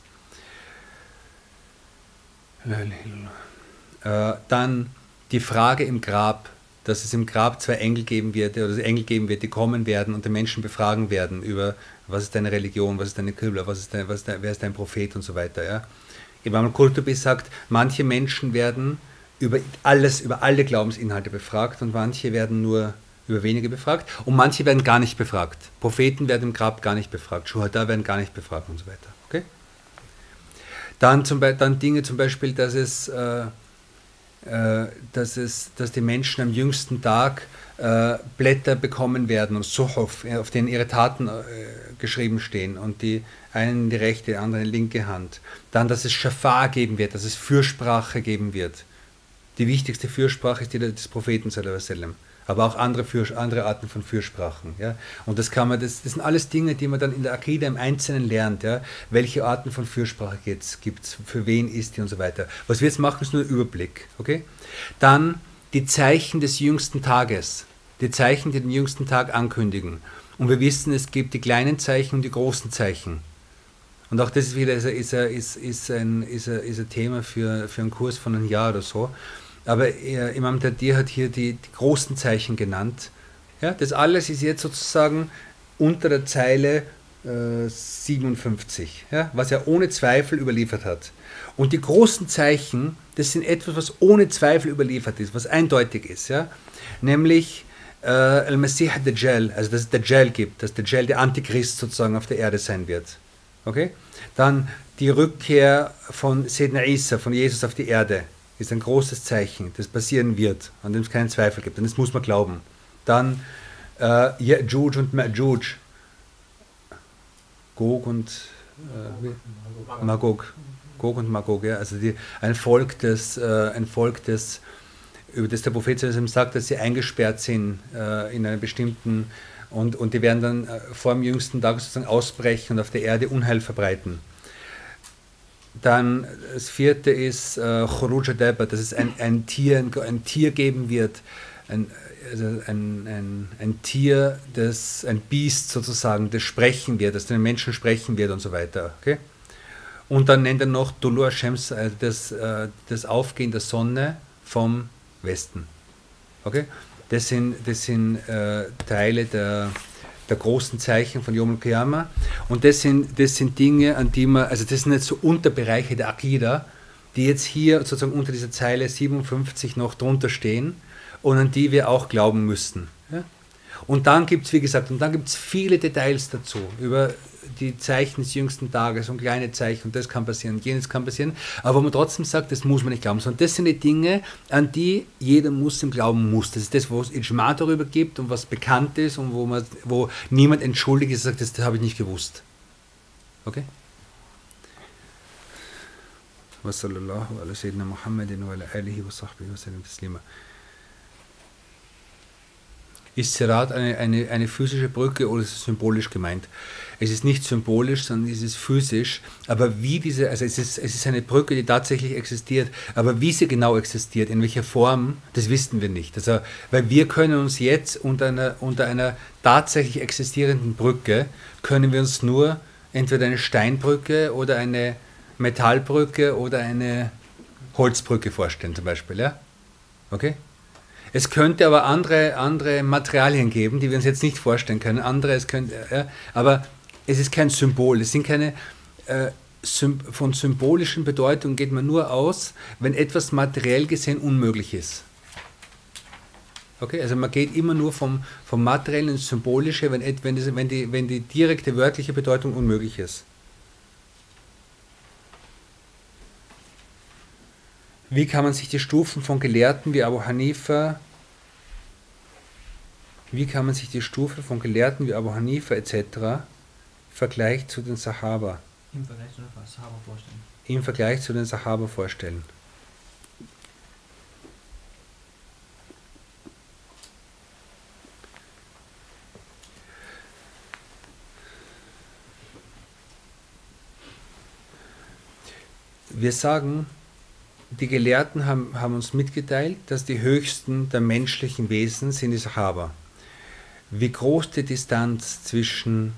Äh, dann die Frage im Grab, dass es im Grab zwei Engel geben wird, oder Engel geben wird, die kommen werden und den Menschen befragen werden über was ist deine Religion, was ist deine Qibla, was ist dein, was ist dein, wer ist dein Prophet und so weiter. Ja? Imam al-Qurtubi sagt, manche Menschen werden über alles, über alle Glaubensinhalte befragt und manche werden nur über wenige befragt und manche werden gar nicht befragt. Propheten werden im Grab gar nicht befragt, Schuhada werden gar nicht befragt und so weiter. Okay? Dann, zum dann Dinge zum Beispiel, dass es, äh, dass es, dass die Menschen am jüngsten Tag äh, Blätter bekommen werden Suhof, auf denen ihre Taten äh, geschrieben stehen und die einen die rechte, die andere die linke Hand. Dann, dass es Schafar geben wird, dass es Fürsprache geben wird. Die wichtigste Fürsprache ist die des Propheten, aber auch andere, für, andere Arten von Fürsprachen. Ja? Und das kann man, das, das sind alles Dinge, die man dann in der Akide im Einzelnen lernt. Ja? Welche Arten von Fürsprache gibt es, für wen ist die und so weiter. Was wir jetzt machen, ist nur ein Überblick. Okay? Dann die Zeichen des jüngsten Tages, die Zeichen, die den jüngsten Tag ankündigen. Und wir wissen, es gibt die kleinen Zeichen und die großen Zeichen. Und auch das ist wieder ist, ist, ist, ein, ist, ist ein Thema für, für einen Kurs von einem Jahr oder so. Aber äh, Imam Tadir hat hier die, die, großen Zeichen genannt. Ja, das alles ist jetzt sozusagen unter der Zeile äh, 57, ja, was er ohne Zweifel überliefert hat. Und die großen Zeichen, das sind etwas, was ohne Zweifel überliefert ist, was eindeutig ist. Ja? Nämlich äh, Al-Masih Dajjal, also dass es Dajjal gibt, dass Dajjal der Antichrist sozusagen auf der Erde sein wird. Okay? Dann die Rückkehr von Sedna Isa, von Jesus auf die Erde, ist ein großes Zeichen, das passieren wird, an dem es keinen Zweifel gibt. Und das muss man glauben. Dann äh, Ya'juj und Ma'juj, Gog und äh, Magog. Gog und Magog, ja, also die, ein Volk, das, äh, ein Volk, das, über das der Prophet sagt, dass sie eingesperrt sind äh, in einer bestimmten und, und die werden dann äh, vor dem jüngsten Tag sozusagen ausbrechen und auf der Erde Unheil verbreiten. Dann das vierte ist äh, Khuruj Deba, dass es ein, ein, Tier, ein, ein Tier geben wird, ein, also ein, ein, ein Tier, das, ein Biest sozusagen, das sprechen wird, das den Menschen sprechen wird und so weiter. Okay? Und dann nennt er noch Dulur Shems, also das, äh, das Aufgehen der Sonne vom Westen. Okay? Das sind, das sind äh, Teile der, der großen Zeichen von Yom Kiyama. Und das sind, das sind Dinge, an die man, also das sind jetzt so Unterbereiche der Akida, die jetzt hier sozusagen unter dieser Zeile 57 noch drunter stehen und an die wir auch glauben müssen. Ja? Und dann gibt es, wie gesagt, und dann gibt es viele Details dazu über die Zeichen des jüngsten Tages und kleine Zeichen und das kann passieren und jenes kann passieren, aber wo man trotzdem sagt, das muss man nicht glauben, sondern das sind die Dinge, an die jeder Muslim glauben muss. Das ist das, wo es Ijma darüber gibt und was bekannt ist und wo, man, wo niemand entschuldigt ist und sagt, das, das habe ich nicht gewusst. Okay? وصلى الله على سيدنا محمد وعلى آله وصحبه وسلم تسليما ist Serat eine, eine, eine physische Brücke oder ist es symbolisch gemeint? Es ist nicht symbolisch, sondern es ist physisch. Aber wie diese, also es ist, es ist eine Brücke, die tatsächlich existiert, aber wie sie genau existiert, in welcher Form, das wissen wir nicht. Also, weil wir können uns jetzt unter einer, unter einer tatsächlich existierenden Brücke, können wir uns nur entweder eine Steinbrücke oder eine Metallbrücke oder eine Holzbrücke vorstellen zum Beispiel. Ja? Okay? Es könnte aber andere, andere Materialien geben, die wir uns jetzt nicht vorstellen können. Andere, es könnte, ja, aber es ist kein Symbol. Es sind keine äh, von symbolischen Bedeutung geht man nur aus, wenn etwas materiell gesehen unmöglich ist. Okay, also man geht immer nur vom, vom materiellen ins symbolische, wenn, wenn, wenn, die, wenn die direkte wörtliche Bedeutung unmöglich ist. Wie kann man sich die Stufen von Gelehrten wie Abu Hanifa, wie kann man sich die Stufe von Gelehrten wie Abu Hanifa etc. im Vergleich zu den Sahaba im Vergleich zu den Sahaba vorstellen? Im Vergleich zu den Sahaba vorstellen. Wir sagen, die Gelehrten haben, haben uns mitgeteilt, dass die höchsten der menschlichen Wesen sind die Sahaba. Wie groß die Distanz zwischen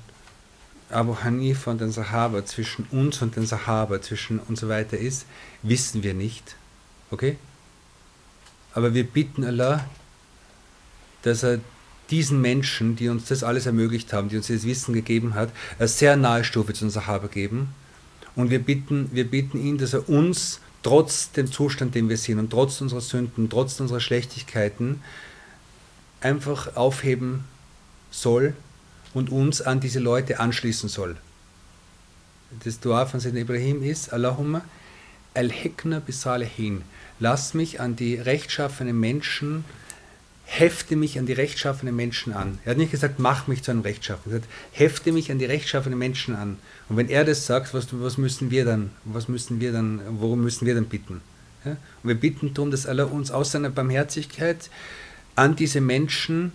Abu Hanifa und den Sahaba, zwischen uns und den Sahaba, zwischen und so weiter ist, wissen wir nicht. Okay? Aber wir bitten Allah, dass er diesen Menschen, die uns das alles ermöglicht haben, die uns das Wissen gegeben hat, eine sehr nahe Stufe zu den Sahaba geben. Und wir bitten, wir bitten ihn, dass er uns trotz dem Zustand, den wir sind und trotz unserer Sünden, trotz unserer Schlechtigkeiten einfach aufheben soll und uns an diese Leute anschließen soll. Das Dua von Sayyidina Ibrahim ist, Allahumma al-hikna bisalihin. Lass mich an die rechtschaffenen Menschen hefte mich an die rechtschaffenen Menschen an. Er hat nicht gesagt, mach mich zu einem Rechtschaffenen. Er hat gesagt, hefte mich an die rechtschaffenen Menschen an. Und wenn er das sagt, was, was müssen wir dann, was müssen wir dann, worum müssen wir dann bitten? Ja? Und wir bitten darum, dass Allah uns aus seiner Barmherzigkeit an diese Menschen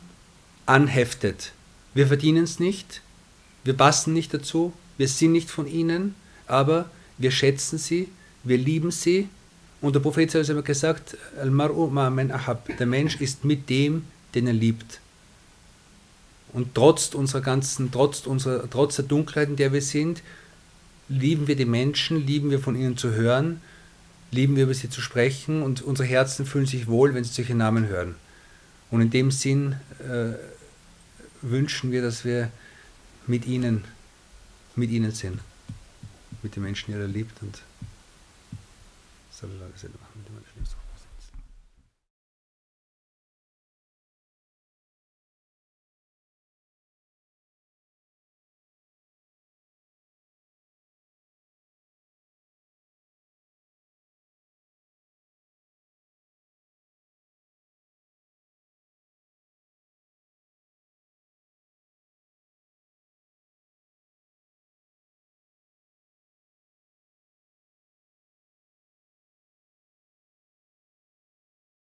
anheftet. Wir verdienen es nicht, wir passen nicht dazu, wir sind nicht von ihnen, aber wir schätzen sie, wir lieben sie. Und der Prophet hat immer gesagt, der Mensch ist mit dem, den er liebt. Und trotz unserer ganzen, trotz, unserer, trotz der Dunkelheit, in der wir sind, lieben wir die Menschen, lieben wir von ihnen zu hören, lieben wir über sie zu sprechen und unsere Herzen fühlen sich wohl, wenn sie solche Namen hören. Und in dem Sinn äh, wünschen wir, dass wir mit ihnen, mit ihnen sind, mit den Menschen, die er liebt und sallallahu alaihi wa sallam.